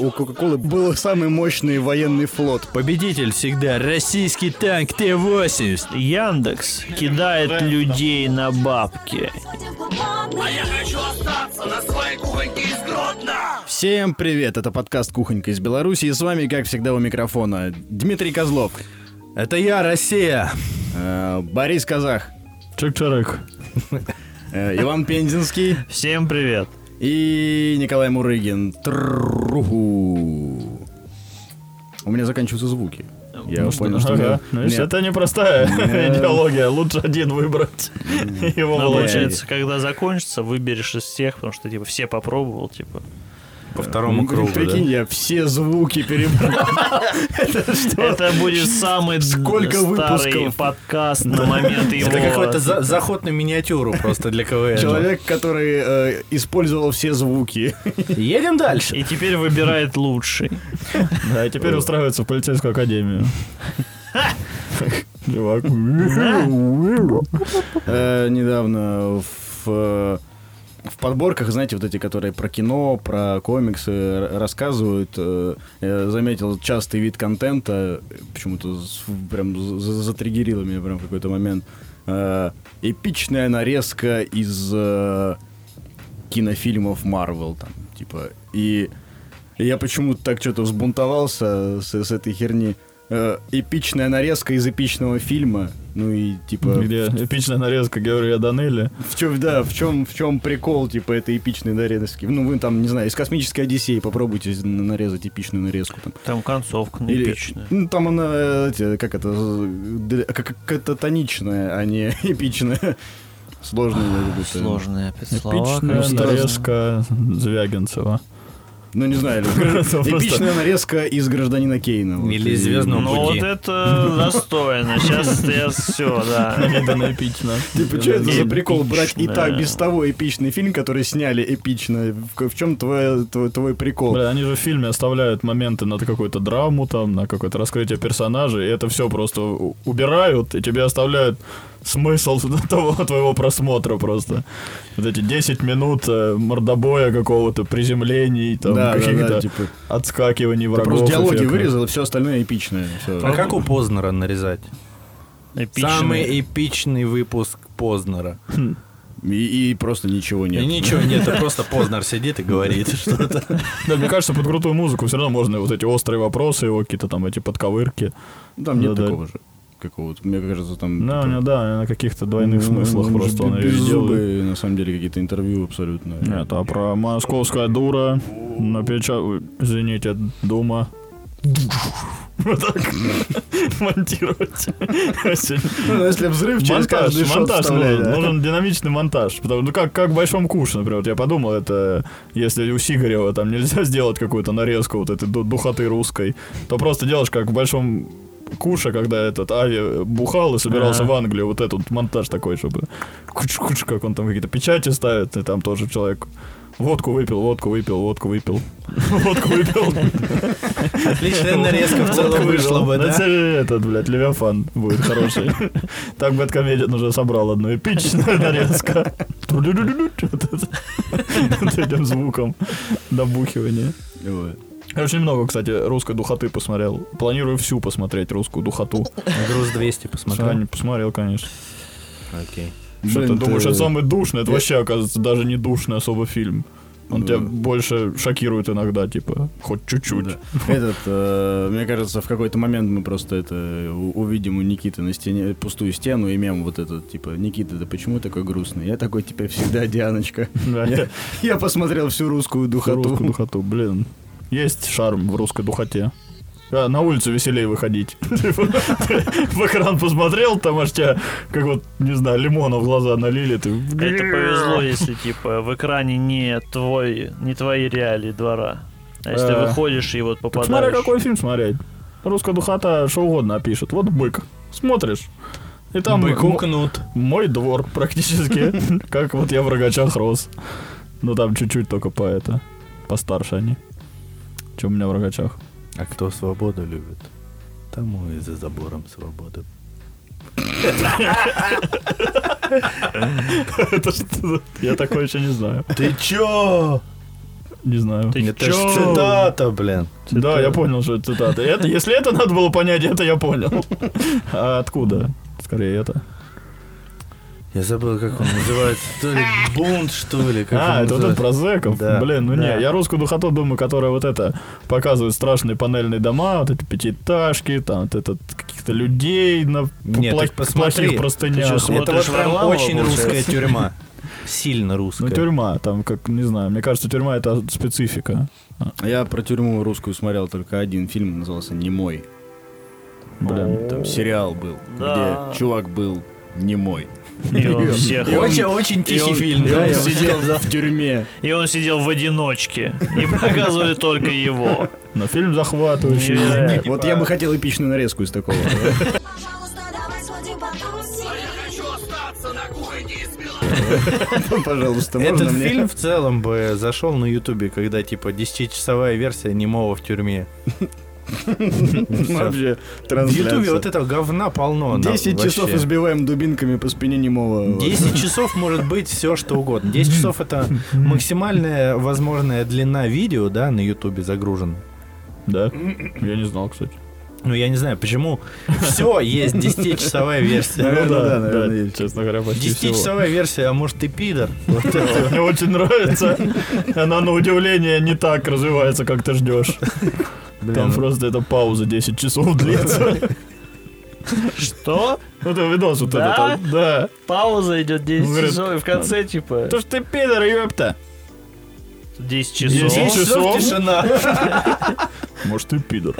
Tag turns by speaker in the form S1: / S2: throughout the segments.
S1: У Кока-Колы был самый мощный военный флот.
S2: Победитель всегда российский танк Т-80.
S3: Яндекс кидает людей на бабки.
S4: А я хочу остаться на своей кухоньке из Гродно!
S1: Всем привет, это подкаст «Кухонька из Беларуси» и с вами, как всегда, у микрофона Дмитрий Козлов,
S2: Это я, Россия.
S1: э, Борис Казах,
S3: Чик-чирик.
S1: э, Иван Пензенский
S3: Всем привет.
S1: И Николай Мурыгин. Труху. У меня заканчиваются звуки. Я
S3: Ну
S1: понял,
S3: что,
S1: что...
S3: ага. Ну,
S1: мне-
S3: это непростая
S1: Нет.
S3: идеология. Лучше один выбрать. Его
S1: Нет.
S3: получается.
S5: Но получается, когда закончится, выберешь из всех, потому что типа все попробовал, типа.
S2: По второму кругу,
S1: Прикинь,
S2: да?
S1: я все звуки перебрал.
S5: Это будет самый
S1: Сколько
S5: старый
S1: выпусков?
S5: подкаст на момент его...
S2: Это какой-то за- заход на миниатюру просто для КВН.
S1: Человек, который э, использовал все звуки.
S2: Едем дальше.
S5: И теперь выбирает лучший.
S3: Да, и теперь устраивается в полицейскую академию. Чувак.
S1: Э, Недавно в в подборках, знаете, вот эти, которые про кино, про комиксы рассказывают, э, я заметил частый вид контента, почему-то прям за- за- затриггерило меня прям в какой-то момент. Э, Эпичная нарезка из э, кинофильмов Марвел, там, типа, и я почему-то так что-то взбунтовался с, с этой херни. Э, эпичная нарезка из эпичного фильма, ну и типа...
S3: Где эпичная нарезка Георгия Данелли.
S1: В чем, да, в чем, в чем прикол, типа, этой эпичной нарезки? Ну, вы там, не знаю, из космической Одиссеи попробуйте нарезать эпичную нарезку. Там.
S5: Там концовка
S1: Или-
S5: эпичная.
S1: Ну, там она, как это, как кататоничная, а не эпичная. Сложная. будто.
S5: Сложные опять слова.
S3: Эпичная нарезка Звягинцева.
S1: Ну, не знаю, эпичная нарезка из «Гражданина Кейна».
S2: Или из «Звездного
S5: Ну вот
S2: пути».
S5: это достойно. Сейчас я все, да.
S3: Неожиданно эпично.
S1: Типа, что это за прикол брать и так без того эпичный фильм, который сняли эпично? В, чем твой, прикол?
S3: Бля, они же в фильме оставляют моменты на какую-то драму, там, на какое-то раскрытие персонажей, и это все просто убирают, и тебе оставляют смысл того твоего просмотра просто. Вот эти 10 минут э, мордобоя какого-то, приземлений, там,
S1: да, да,
S3: каких-то
S1: да, типа,
S3: отскакиваний
S1: ты
S3: врагов.
S1: просто диалоги
S3: эффектных.
S1: вырезал, и все остальное эпичное. Всё.
S2: А как у Познера нарезать?
S5: Эпичный.
S2: Самый эпичный выпуск Познера.
S1: И, и просто ничего
S2: И
S1: нет.
S2: ничего нет, это просто Познер сидит и говорит что-то.
S3: Да, мне кажется, под крутую музыку все равно можно вот эти острые вопросы, его какие-то там эти подковырки.
S1: Там нет такого же. Какого-то. Мне кажется, там...
S3: Да, у
S1: типа,
S3: него, да, на каких-то двойных
S1: ну,
S3: смыслах
S1: же
S3: просто он
S1: беззубые, на самом деле, какие-то интервью абсолютно.
S3: Нет, а про московская дура напечат... ой, Извините, дума. Вот так монтировать.
S1: Ну, если взрыв через
S3: Монтаж,
S1: каждый
S3: монтаж нужен, нужен динамичный монтаж. Потому, ну как, как в большом куше, например. Вот я подумал, это если у Сигарева там нельзя сделать какую-то нарезку вот этой ду- духоты русской, то просто делаешь как в большом куше, когда этот Ави бухал и собирался
S5: Ага.
S3: в Англию, вот этот монтаж такой, чтобы куч-куч, как он там какие-то печати ставит, и там тоже человек водку выпил, водку выпил, водку выпил, водку выпил.
S2: Отличная нарезка в целом вышла бы,
S3: Ну,
S2: да?
S3: это этот, блядь, Левиафан будет хороший. Так Бэткомедиан уже собрал одну эпичную это. Вот этим звуком добухивания. Я очень много, кстати, русской духоты посмотрел. Планирую всю посмотреть русскую духоту.
S2: Груз 200 посмотрел.
S3: Посмотрел, посмотрел конечно.
S2: Окей.
S3: Что ты думаешь, это самый душный? Это вообще, оказывается, даже не душный особо фильм. Он
S1: Да.
S3: тебя больше шокирует иногда, типа, хоть чуть-чуть.
S1: Да. Этот, э, мне кажется, в какой-то момент мы просто это увидим у Никиты на стене пустую стену и мем вот этот, типа, Никита, ты почему такой грустный? Я такой теперь всегда Дианочка.
S3: Да,
S1: Я, я посмотрел всю русскую духоту.
S3: Русскую духоту, блин. Есть шарм в русской духоте. А, на улицу веселее выходить. Типа, В экран посмотрел, там аж тебя, как вот, не знаю, лимона в глаза налили, ты...
S5: Это повезло, если типа в экране не твой, не твои реалии двора. А если
S3: Э,
S5: выходишь и вот
S3: Так смотря
S5: попадаешь...
S3: какой фильм смотреть. Русская духота что угодно опишет. Вот бык. Смотришь. И там
S2: Быку
S3: м-
S2: кнут.
S3: мой двор практически. Как вот я в рогачах рос. Ну там чуть-чуть только по это. Постарше они. Чем у меня в рогачах.
S2: А кто свободу любит, тому и за забором свободы.
S3: Это что? Я такое еще не знаю.
S2: Ты чё?
S3: Не знаю.
S5: Ты
S2: Это
S5: чё?
S2: цитата, блин.
S3: Да, я понял, что это цитата. Это, если это надо было понять, это я понял. А откуда? Скорее это.
S2: Я забыл, как он называется. То ли бунт, что ли. Как
S3: а,
S2: он
S3: это вот это про зэков?
S2: Да.
S3: Блин, ну
S2: Да.
S3: не, я русскую духоту думаю, которая вот это показывает страшные панельные дома, вот эти пятиэтажки, там вот этот каких-то людей на
S2: Нет,
S3: пла-
S2: посмотри.
S3: плохих простынях.
S2: Это вот прям очень русская
S5: получается?
S2: тюрьма. Сильно русская.
S3: Ну, тюрьма, там, как, не знаю, мне кажется, тюрьма это специфика.
S1: Я про тюрьму русскую смотрел только один фильм, назывался «Немой».
S3: Блин.
S1: Там сериал был,
S5: Да.
S1: где чувак был немой.
S5: И он всех-
S2: Очень, очень тихий фильм.
S1: и он сидел в тюрьме.
S5: И он сидел в одиночке. И показывали только его.
S3: Но фильм захватывающий.
S1: Вот я бы хотел эпичную нарезку из такого.
S4: Из Беларуси.
S1: Пожалуйста, можно
S2: Этот
S1: мне?
S2: фильм в целом бы зашел на Ютубе, когда типа 10-часовая версия немого в тюрьме.
S1: Вообще,
S2: В. Ютубе вот этого говна полно. да,
S1: 10 часов избиваем дубинками по спине немого.
S2: 10 часов может быть все что угодно. 10 часов это максимальная возможная длина видео, да, на Ютубе загружена.
S3: Да? Я не знал, кстати.
S2: Ну, я не знаю, почему все есть 10-часовая версия.
S1: Наверное, да, наверное, есть.
S3: честно говоря, почти всего.
S2: 10-часовая версия, а может ты пидор? Вот это.
S3: Мне очень нравится. Она на удивление не так развивается, как ты ждешь. Там просто эта пауза 10 часов длится.
S5: Что?
S3: Вот это видос вот
S5: Да?
S3: этот. вот, Да.
S5: Пауза идет 10
S3: Он говорит,
S5: часов, и в конце, типа,
S3: То ж ты пидор, ёпта.
S5: 10
S3: 10
S5: часов.
S3: часов.
S2: часов тишина.
S3: Может, ты пидор.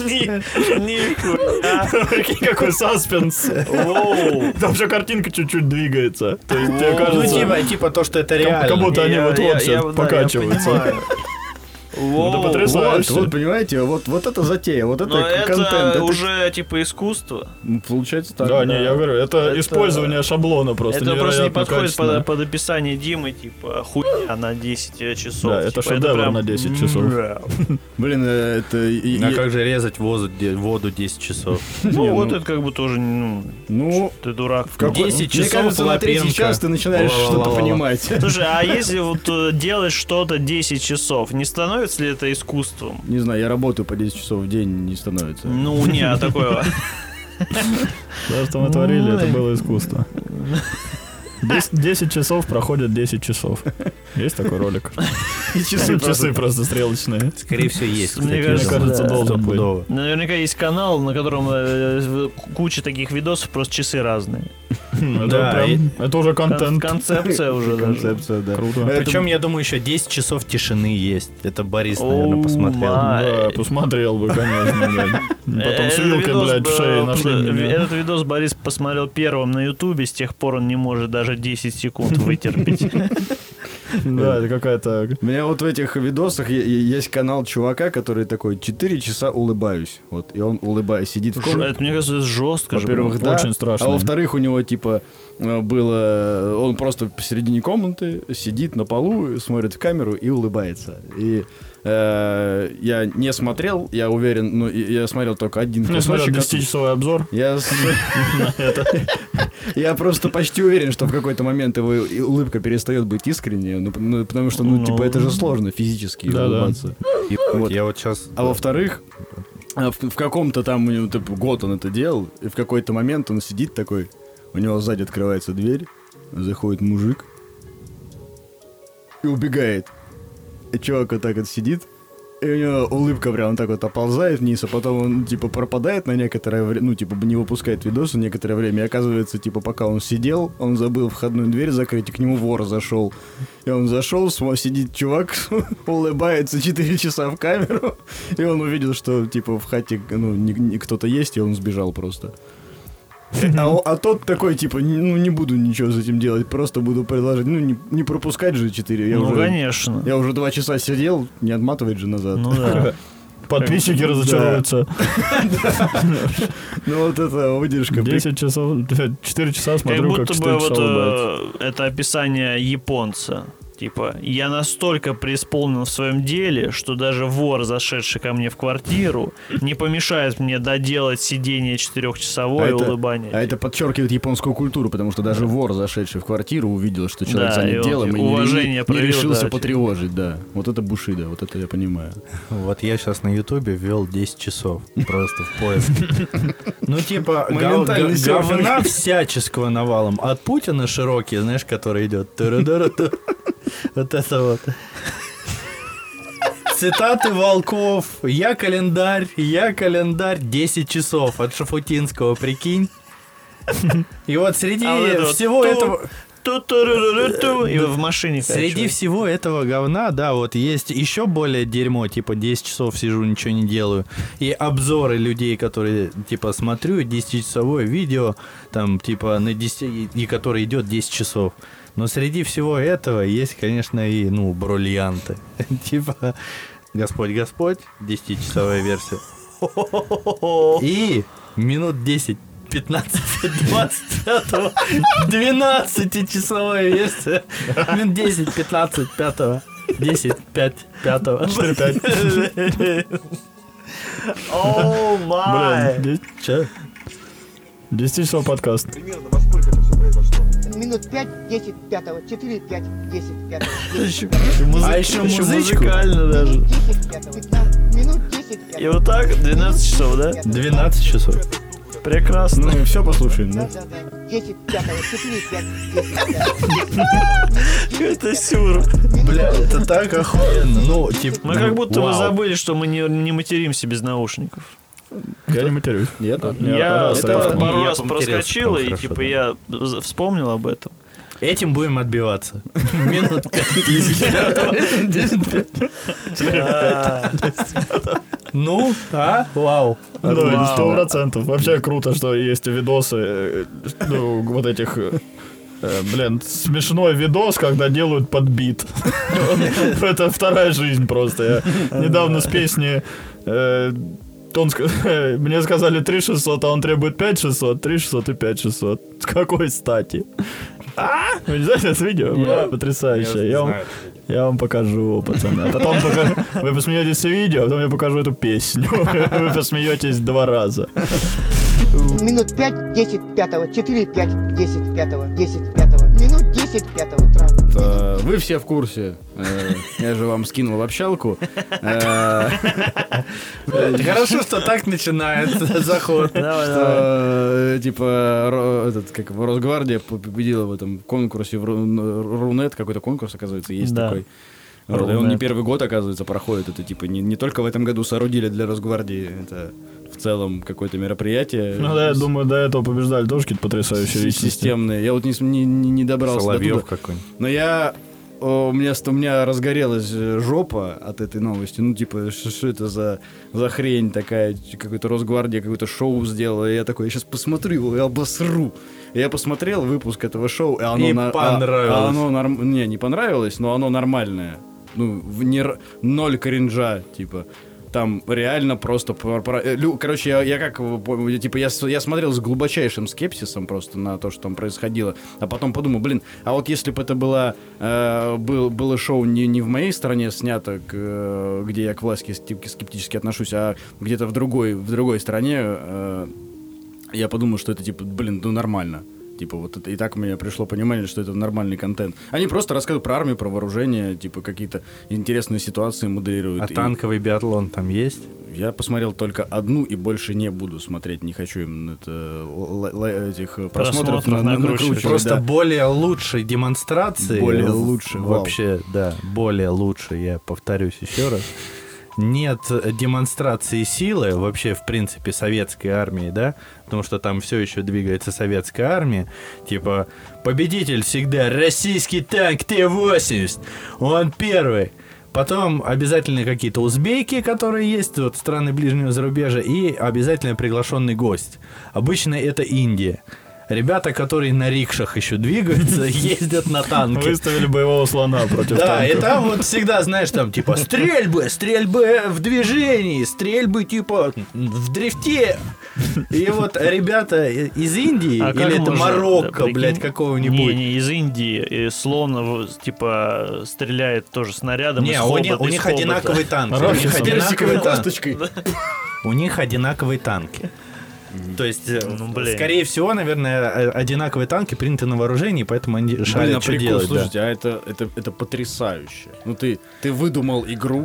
S5: Ни- Нихуя.
S3: Прикинь, какой саспенс. Там же картинка чуть-чуть двигается. То есть, тебе
S5: О,
S2: Ну, типа, типа то, что это реально.
S3: как будто они
S5: я- да, я
S3: покачиваются. Это
S5: Воу.
S3: потрясающе.
S1: Вот, вот, понимаете, вот, вот это затея, вот это
S5: Но
S1: контент.
S5: это
S1: это-
S5: уже типа искусство.
S1: Ну, Получается так.
S3: Да, не, я говорю, это,
S5: Это-
S3: использование шаблона просто
S5: это просто не подходит под, под описание Димы, типа хуйня на 10 часов.
S3: Да, это
S5: Типа,
S3: шедевр
S5: прям-
S3: на 10 часов.
S5: Да.
S1: Блин, э, это... и-
S2: А как же резать воду, де- воду 10 часов?
S5: Ну, вот
S1: ну-
S5: это как бы тоже, ну,
S1: Ну,
S5: ты дурак.
S1: в какой-
S2: 10
S1: Мне
S2: часов
S1: кажется, на третий
S2: лапенко.
S1: час ты начинаешь что-то понимать.
S5: Слушай, а если вот э, делать что-то 10 часов, не становится ли это искусством?
S1: Не знаю, я работаю по 10 часов в день, не становится.
S5: Ну, не, а такое...
S3: То, что мы творили, это было искусство. 10, 10 часов проходят 10 часов. Есть такой ролик?
S1: И часы
S3: Часы просто стрелочные.
S2: Скорее всего, есть.
S5: Мне кажется,
S3: должен быть.
S5: Наверняка есть канал, на котором э, куча таких видосов, просто часы разные.
S3: Это
S2: Да,
S3: прям- Это уже
S5: Кон-
S3: контент.
S5: Концепция уже даже.
S1: Концепция, да.
S3: Круто.
S2: Причем, я думаю, еще 10 часов тишины есть. Это Борис, наверное, посмотрел.
S3: Да, посмотрел бы, конечно. Потом с
S5: Этот
S3: вилкой,
S5: видос
S3: блядь, в шее нашли
S5: э. Этот видос Борис посмотрел первым на Ютубе, с тех пор он не может даже 10 секунд вытерпеть.
S3: Да, это какая-то...
S1: У меня вот в этих видосах есть канал чувака, который такой 4 часа улыбаюсь. Вот, и он улыбаясь, сидит в комнате.
S5: Это, мне кажется, это жестко же.
S1: Во-первых, да.
S3: Очень страшно.
S1: А во-вторых, у него, типа, э, было... Он просто посередине комнаты сидит на полу, смотрит в камеру и улыбается. И э, я не смотрел, я уверен, ну, я смотрел только один
S3: Я смотрел
S1: кусочек.
S3: 10-часовой обзор.
S1: Я, я просто почти уверен, что в какой-то момент его улыбка перестает быть искренней, ну, ну, потому что, ну,
S5: Ну.
S1: типа, это же сложно физически улыбаться.
S2: И
S1: Вот.
S2: Я вот сейчас...
S1: А во-вторых, а в, в каком-то там, типа, год он это делал, и в какой-то момент он сидит такой, у него сзади открывается дверь, заходит мужик и убегает. Чувак вот так вот сидит, и у него улыбка прям так вот оползает вниз, а потом он, типа, пропадает на некоторое время, ну, типа, не выпускает видосы некоторое время, и оказывается, типа, пока он сидел, он забыл входную дверь закрыть, и к нему вор зашел. И он зашел, сидит чувак, улыбается 4 часа в камеру, и он увидел, что, типа, в хате, ну, не- кто-то есть, и он сбежал просто. А, о- а тот такой, типа, «Не- ну, не буду ничего с этим делать, просто буду предложить, ну, не, не пропускать же 4. Я
S5: Ну,
S1: уже,
S5: конечно.
S1: Я уже два часа сидел, не отматывать же назад.
S5: Ну да.
S3: Подписчики разочаруются.
S1: Ну, вот это выдержка. при-
S3: 10 часов, 4 часа
S5: Как
S3: смотрю, как
S5: будто бы
S3: 4 часа
S5: вот
S3: улыбается.
S5: э, это описание японца. Типа, я настолько преисполнен в своем деле, что даже вор, зашедший ко мне в квартиру, не помешает мне доделать сидение четырехчасовое и улыбание.
S1: а это подчеркивает японскую культуру, потому что даже вор, зашедший в квартиру, увидел, что человек
S5: Да,
S1: занят
S5: и
S1: делом и не-
S5: уважение
S1: не, не
S5: проявил,
S1: решился
S5: да,
S1: потревожить, да. Вот это бушида, вот это я понимаю.
S2: Вот я сейчас на Ютубе ввел 10 часов просто в поиске. Ну, типа, говна всяческого навалом. От Путина широкий, знаешь, который идет. Вот это вот. Цитаты волков. Я календарь, я календарь. 10 часов от Шафутинского, прикинь. И вот среди
S5: А вот это вот
S2: всего этого...
S5: И в машине
S2: Среди всего этого говна, да, вот есть еще более дерьмо, типа 10 часов сижу, ничего не делаю. И обзоры людей, которые, типа, смотрю 10-часовое видео, там, типа, на 10, и- и который идет 10 часов. Но среди всего этого есть, конечно, и, ну, бриллианты. Типа, Господь, Господь, 10-часовая версия. И минут 10 15, 25, 12 версия. Минут 10, 15, 5, 10, 5, 5.
S3: 4, 5.
S5: О, май!
S3: Блин, че? 10 часов подкаст.
S6: Минут 5, 10, 5, 4, 5, 10, 5, 10,
S2: А еще музычку.
S5: музыкально даже.
S6: 10, 5, 15, минут 10, 5.
S5: И вот так 12 часов, да?
S2: 12 часов.
S5: Прекрасно.
S1: Ну и все послушаем, да?
S6: Да, да, да. 10, 5, 4, 5, 10, 5.
S5: Это сюр.
S2: Бля, это так охуенно. Ну, типа,
S5: Мы как будто
S2: вау.
S5: забыли, что мы не, не материмся без наушников.
S3: Я не матерюсь.
S1: Я так.
S3: Я раз
S5: это пару раз
S2: прям
S5: и типа я вспомнил об этом.
S2: Этим будем отбиваться. Минут 5. Ну, а? Вау.
S3: Ну, сто процентов. Вообще круто, что есть видосы, э, ну, вот этих... э, э, Блин, смешной видос, когда делают под бит. Это вторая жизнь просто. Я недавно с песни... он мне сказали 3600, а он требует 5600, 3600 и 5600. С какой стати? А? Вы не знаете это видео? Бля, Потрясающе. Я вам, я вам покажу, пацаны. А потом пока- вы посмеетесь с видео, а потом я покажу эту песню. Вы посмеетесь два раза.
S6: Минут 5, 10, 5, 4, 5, 10, 5, 10, 5. Минут 10, 5 утра.
S1: Э, Вы все в курсе. Э, Я же вам скинул в общалку. Э,
S2: Хорошо, что так начинается заход.
S1: что, э, типа, этот, как его, Росгвардия победила в этом конкурсе в Ру- Рунет, какой-то конкурс, оказывается, есть такой. И он
S5: Рунет.
S1: не первый год, оказывается, проходит. Это типа не, не только в этом году соорудили для Росгвардии, это в целом какое-то мероприятие.
S3: Ну да, я думаю, до этого побеждали тоже какие-то потрясающие личности.
S1: системные. Я вот не, не, не- добрался до
S2: Соловьев
S1: туда.
S2: какой-нибудь.
S1: Но я у меня, у меня разгорелась э, жопа от этой новости. Ну, типа, что, это за, за хрень такая? Какой-то Росгвардия какое-то шоу сделала. И я такой, я сейчас посмотрю его и обосру. И я посмотрел выпуск этого шоу, и оно...
S2: И
S1: на- а-
S2: понравилось.
S1: а оно норм- Не, не понравилось, но оно нормальное. Ну, в не ноль кринжа, типа. Там реально просто... про- про- э, Короче, я, я как... Типа, я, я смотрел с глубочайшим скепсисом просто на то, что там происходило. А потом подумал, блин, а вот если бы это было, э, был, было шоу не, не в моей стране снято, к, э, где я к власти скеп- скептически отношусь, а где-то в другой, в другой стране, э, я подумал, что это, типа, блин, ну нормально. Типа, вот это, и так у меня пришло понимание, что это нормальный контент. Они просто рассказывают про армию, про вооружение, типа, какие-то интересные ситуации моделируют.
S2: А
S1: И
S2: танковый биатлон там есть?
S1: Я посмотрел только одну и больше не буду смотреть. Не хочу им это, л- л- этих просмотров
S5: Просмотров
S1: на- на-
S5: накручивать.
S2: Просто
S1: да.
S2: более лучшей демонстрации.
S1: Более лучше, вау.
S2: Вообще, да, более лучше, я повторюсь еще раз. Нет демонстрации силы вообще, в принципе, советской армии, да, потому что там все еще двигается советская армия. Типа, победитель всегда российский танк Т-80, он первый. Потом обязательно какие-то узбеки, которые есть, вот страны ближнего зарубежья, и обязательно приглашенный гость. Обычно это Индия. Ребята, которые на рикшах еще двигаются, ездят на танке.
S3: Выставили боевого слона против
S2: Да,
S3: танка.
S2: и там вот всегда, знаешь, там типа стрельбы, стрельбы в движении, стрельбы типа в дрифте. И вот ребята из Индии,
S5: А
S2: или это
S5: можно,
S2: Марокко,
S5: да,
S2: блядь, какого-нибудь.
S5: Не, не, из Индии. И слон, типа, стреляет тоже снарядом
S2: Не, у, них-
S5: хобота,
S2: у них
S5: хобота.
S2: одинаковые танки. У них танки.
S1: косточкой.
S2: У них одинаковые танки. То есть, э,
S5: Ну, блин.
S2: скорее всего, наверное, э, одинаковые танки приняты на вооружении, поэтому они
S1: Блин, а
S2: шарят, что
S1: прикол,
S2: делать. да.
S1: слушайте, а это, это, это потрясающе. Ну ты, ты выдумал игру,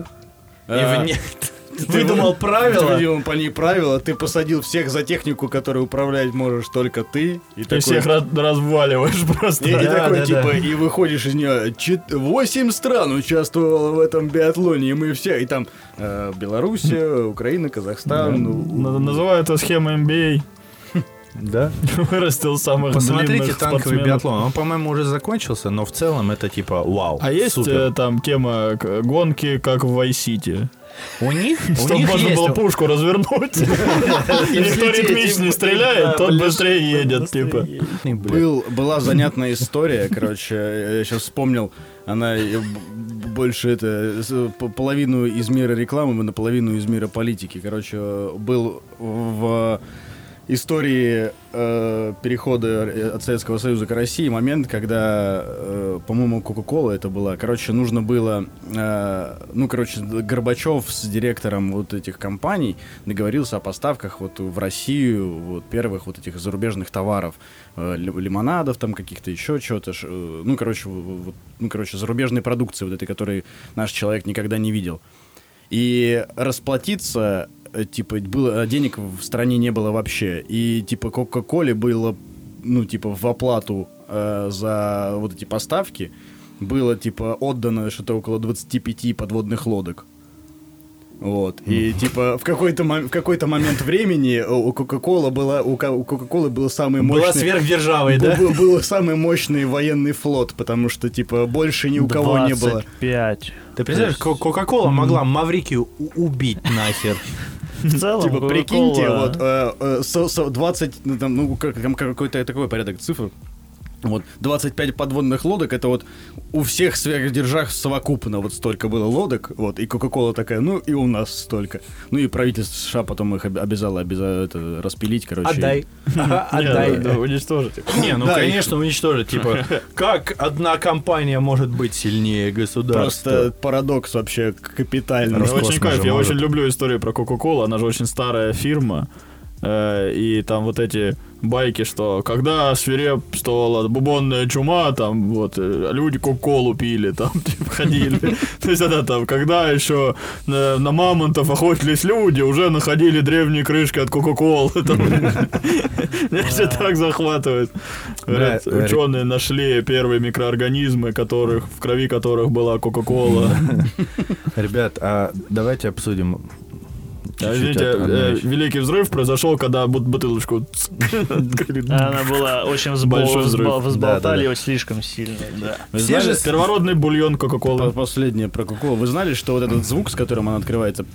S2: И
S1: а,
S2: в не-
S1: ты
S2: выдумал
S1: вы-
S2: правила.
S1: Выдумал по ней правила, ты посадил всех за технику, которую управлять можешь только ты. И
S3: Ты всех раз- разваливаешь просто.
S1: И, такой,
S2: да,
S1: типа,
S2: да.
S1: и выходишь из нее. Чет- Восемь стран участвовало в этом биатлоне, и мы все. И там э, Белоруссия, Украина, Казахстан. ну,
S3: Н- Называют это схема MBA.
S2: Да.
S3: Вырастил самых
S2: Посмотрите танковый
S3: спортсменов.
S2: биатлон. Он, по-моему, уже закончился, но в целом это типа вау.
S3: А есть
S2: супер.
S3: э, там тема гонки, как в Vice City?
S2: У них, у
S3: Чтобы
S2: них
S3: можно
S2: есть...
S3: было пушку развернуть. И кто ритмичнее стреляет, тот быстрее едет, типа.
S1: Была занятная история, короче, я сейчас вспомнил, она э, больше это, половину из мира рекламы, наполовину из мира политики. Короче, был в истории э, перехода от Советского Союза к России момент, когда, э, по-моему, Кока-Кола это была. Короче, нужно было, э, ну, короче, Горбачев с директором вот этих компаний договорился о поставках вот в Россию вот первых вот этих зарубежных товаров, э, ли- лимонадов там каких-то еще чего-то, э, ну, короче, вот, ну, короче, зарубежной продукции вот этой, которой наш человек никогда не видел. И расплатиться, э, типа, было, денег в стране не было вообще. И, типа, Кока-Коле было, ну, типа, в оплату э, за вот эти поставки было, типа, отдано что-то около 25 подводных лодок. Вот. И, типа, в какой-то, мом- в какой-то момент времени у Кока-Кола была, у Ка- у Кока-Колы был самый мощный...
S2: Была сверхдержавой, да?
S1: Был, был самый мощный военный флот, потому что, типа, больше ни у кого не было.
S5: 25.
S2: Ты представляешь, Ко- Кока-Кола могла Маврикию убить нахер.
S5: В целом,
S1: Типа, прикиньте, вот э, э, со- со 20, ну, ну, какой-то такой порядок цифр. Вот, 25 подводных лодок, это вот у всех сверхдержав совокупно вот столько было лодок, вот, и Кока-Кола такая, ну, и у нас столько. Ну, и правительство США потом их об- обязало, обязало это распилить, короче.
S2: Отдай. Отдай.
S3: да, уничтожить.
S2: Не, ну конечно уничтожить. Типа, как одна компания может быть сильнее государства?
S1: Просто парадокс вообще капитальный.
S3: Очень кайф, я очень люблю историю про Кока-Колу, она же очень старая фирма. Э, И там вот эти байки, что когда свирепствовала бубонная чума, там вот э, люди кока-колу пили, там типа ходили. То есть это там, когда еще на, на мамонтов охотились люди, уже находили древние крышки от кока-колы. Меня все так захватывает. Говорят, Ученые нашли первые микроорганизмы, которых в крови которых была кока-кола.
S2: Ребят, а давайте обсудим.
S3: А,
S2: одну
S3: э, великий взрыв произошел, когда бут- бутылочку.
S5: Она была очень взболтали его слишком сильно.
S2: Все же
S3: Первородный бульон Кока-Колы.
S1: Последнее про Кока-Колу. Вы знали, что вот этот звук, с которым она открывается,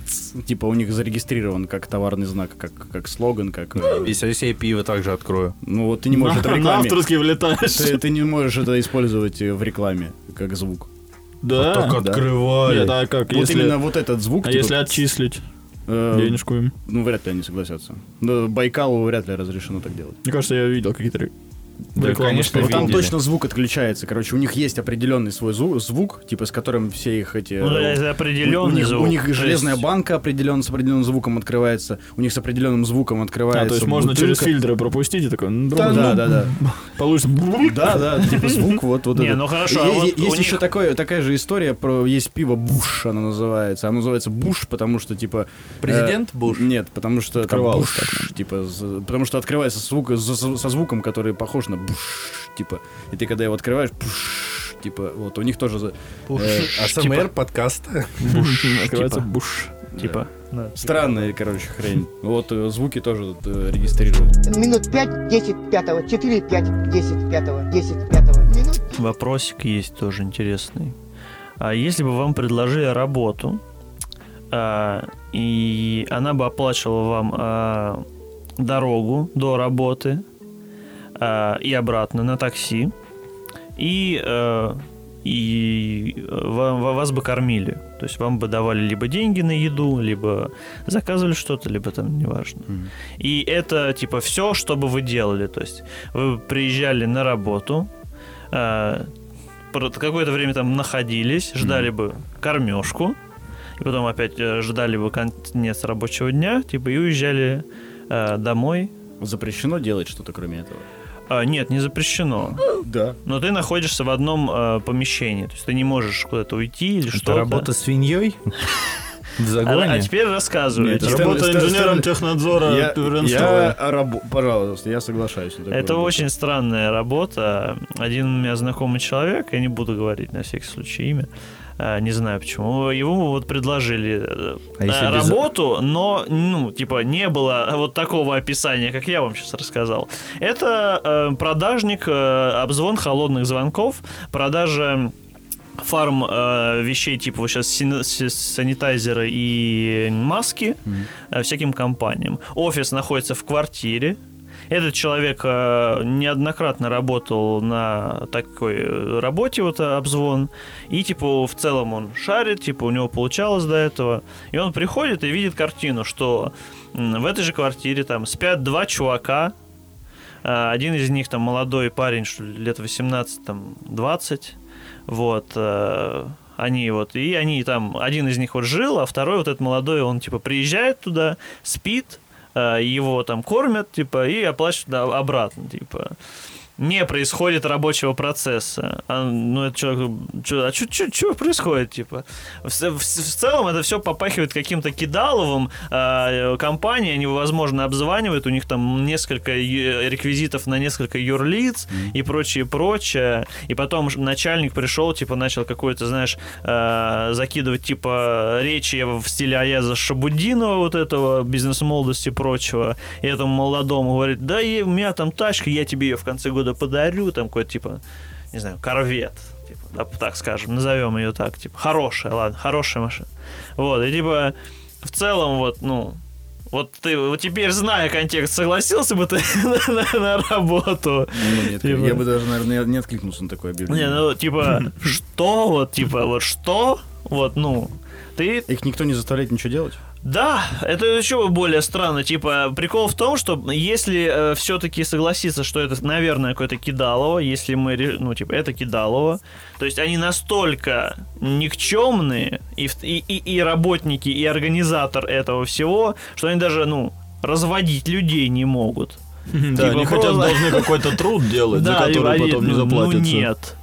S1: типа у них зарегистрирован как товарный знак, как, как слоган, как... э,
S2: Если я пиво также открою.
S1: Ну вот ты не можешь это в
S3: На
S1: рекламе.
S3: авторский влетаешь.
S1: Ты, ты не можешь это использовать э, в рекламе, как звук.
S3: Да.
S2: Так
S1: да.
S2: открывали.
S3: Нет, а как,
S1: Вот
S3: если...
S1: именно вот этот звук.
S3: А
S1: типа,
S3: если отчислить денежку им?
S1: Ну, вряд ли они согласятся. Байкалу вряд ли разрешено так делать.
S3: Мне кажется, я видел какие-то
S2: Да,
S3: рекламы,
S2: конечно,
S3: что
S1: там
S2: видели.
S1: точно звук отключается. Короче, у них есть определенный свой зву- звук, типа с которым все их эти...
S5: Ну,
S1: э,
S5: это
S1: у, у
S5: определенный
S1: них,
S5: звук.
S1: у них
S5: То
S1: железная
S5: есть-
S1: банка определенно с определенным звуком открывается. У них с определенным звуком открывается.
S3: А, то есть можно
S1: бутылка.
S3: через фильтры пропустить и такой... ну,
S1: Да, да, да, да.
S3: Получится...
S1: Да, да, типа звук вот вот
S5: Не, ну хорошо, а у
S1: Есть еще такое, такая же история про есть пиво Буш, оно называется. Оно называется Буш, потому что типа
S2: Президент
S1: э,
S2: Буш?
S1: Нет, потому что
S3: Открывалось
S1: Буш, типа, потому что открывается звук со звуком, который похож на Буш, типа. И ты когда его открываешь, Буш, типа, вот у них тоже за- э,
S2: АСМР подкаст.
S3: Открывается
S5: типа.
S3: буш.
S5: Типа, да.
S1: странная, короче, хрень. Вот э, звуки тоже тут, э, регистрируют.
S6: Минут пять, десять пятого, четыре, пять, десять пятого, десять пятого. Минут
S5: Вопросик есть тоже интересный. А если бы вам предложили работу, а, и она бы оплачивала вам а, дорогу до работы, э, и обратно на такси, и, э, и э, ва- ва- вас бы кормили. То есть вам бы давали либо деньги на еду, либо заказывали что-то, либо там, неважно. И это типа все, что бы вы делали. То есть вы приезжали на работу, э, какое-то время там находились, ждали бы кормежку, и потом опять э, ждали бы конец рабочего дня, типа, и уезжали э, домой.
S1: Запрещено делать что-то кроме этого?
S5: А, нет, не запрещено.
S1: Да.
S5: Но ты находишься в одном э, помещении. То есть ты не можешь куда-то уйти или
S2: Это
S5: что-то.
S2: работа свиньей? В
S5: А,
S2: загоне?
S5: а теперь рассказывай.
S1: Нет,
S3: Работа
S1: Стэн-
S3: инженером
S1: Стэн-
S3: технадзора
S1: Я, я рабо- пожалуйста, я соглашаюсь.
S5: Это
S1: работу.
S5: очень странная работа. Один у меня знакомый человек, я не буду говорить на всякий случай имя, а, не знаю почему, ему вот предложили э,
S2: А
S5: э,
S2: без-
S5: работу, но, ну, типа, не было вот такого описания, как я вам сейчас рассказал. Это э, продажник, э, обзвон холодных звонков, продажа фарм э, вещей типа вот сейчас санитайзеры и маски э, всяким компаниям. Офис находится в квартире. Этот человек э, неоднократно работал на такой э, работе, вот э, обзвон, и типа в целом он шарит, типа у него получалось до этого, и он приходит и видит картину, что в этой же квартире там спят два чувака, один из них там молодой парень, что ли, лет 18, там 20, вот, они вот, и они там, один из них вот жил, а второй вот этот молодой, он типа приезжает туда, спит, его там кормят, типа, и оплачивают обратно, типа. Не происходит рабочего процесса. А, ну, это человек, чё, а что происходит, типа? В, в- в целом это все попахивает каким-то кидаловым. а, компании, они, возможно, обзванивают, у них там несколько реквизитов на несколько юрлиц и прочее, прочее. И потом начальник пришел, типа, начал какой-то, знаешь, э, закидывать, типа, речи в стиле Аяза Шабудинова, вот этого бизнес-молодости и прочего. И этому молодому говорит, да и у меня там тачка, я тебе ее в конце года подарю, там какой-то, типа, не знаю, корвет, типа, так скажем, назовем ее так, типа, хорошая, ладно, хорошая машина. Вот, и типа, в целом, вот, ну, вот ты вот теперь, зная контекст, согласился бы ты на, на- на работу?
S1: Ну, нет,
S5: Типа-
S1: Я бы даже, наверное, не откликнулся на такое объявление.
S5: Не, ну, типа, что, вот, типа, вот что, вот, ну, ты
S1: Их никто не заставляет ничего делать?
S5: Да, это еще более странно. Типа, прикол в том, что если все-таки согласиться, что это, наверное, какое-то кидалово, если мы, ну, типа, это кидалово, то есть они настолько никчемные, и, и, и, и работники, и организатор этого всего, что они даже, ну, разводить людей не могут.
S3: Да, они
S5: Типа
S3: хотя бы
S5: просто-
S3: должны какой-то труд делать, за который
S5: они-
S3: потом не
S5: ну,
S3: заплатятся.
S5: Ну, нет.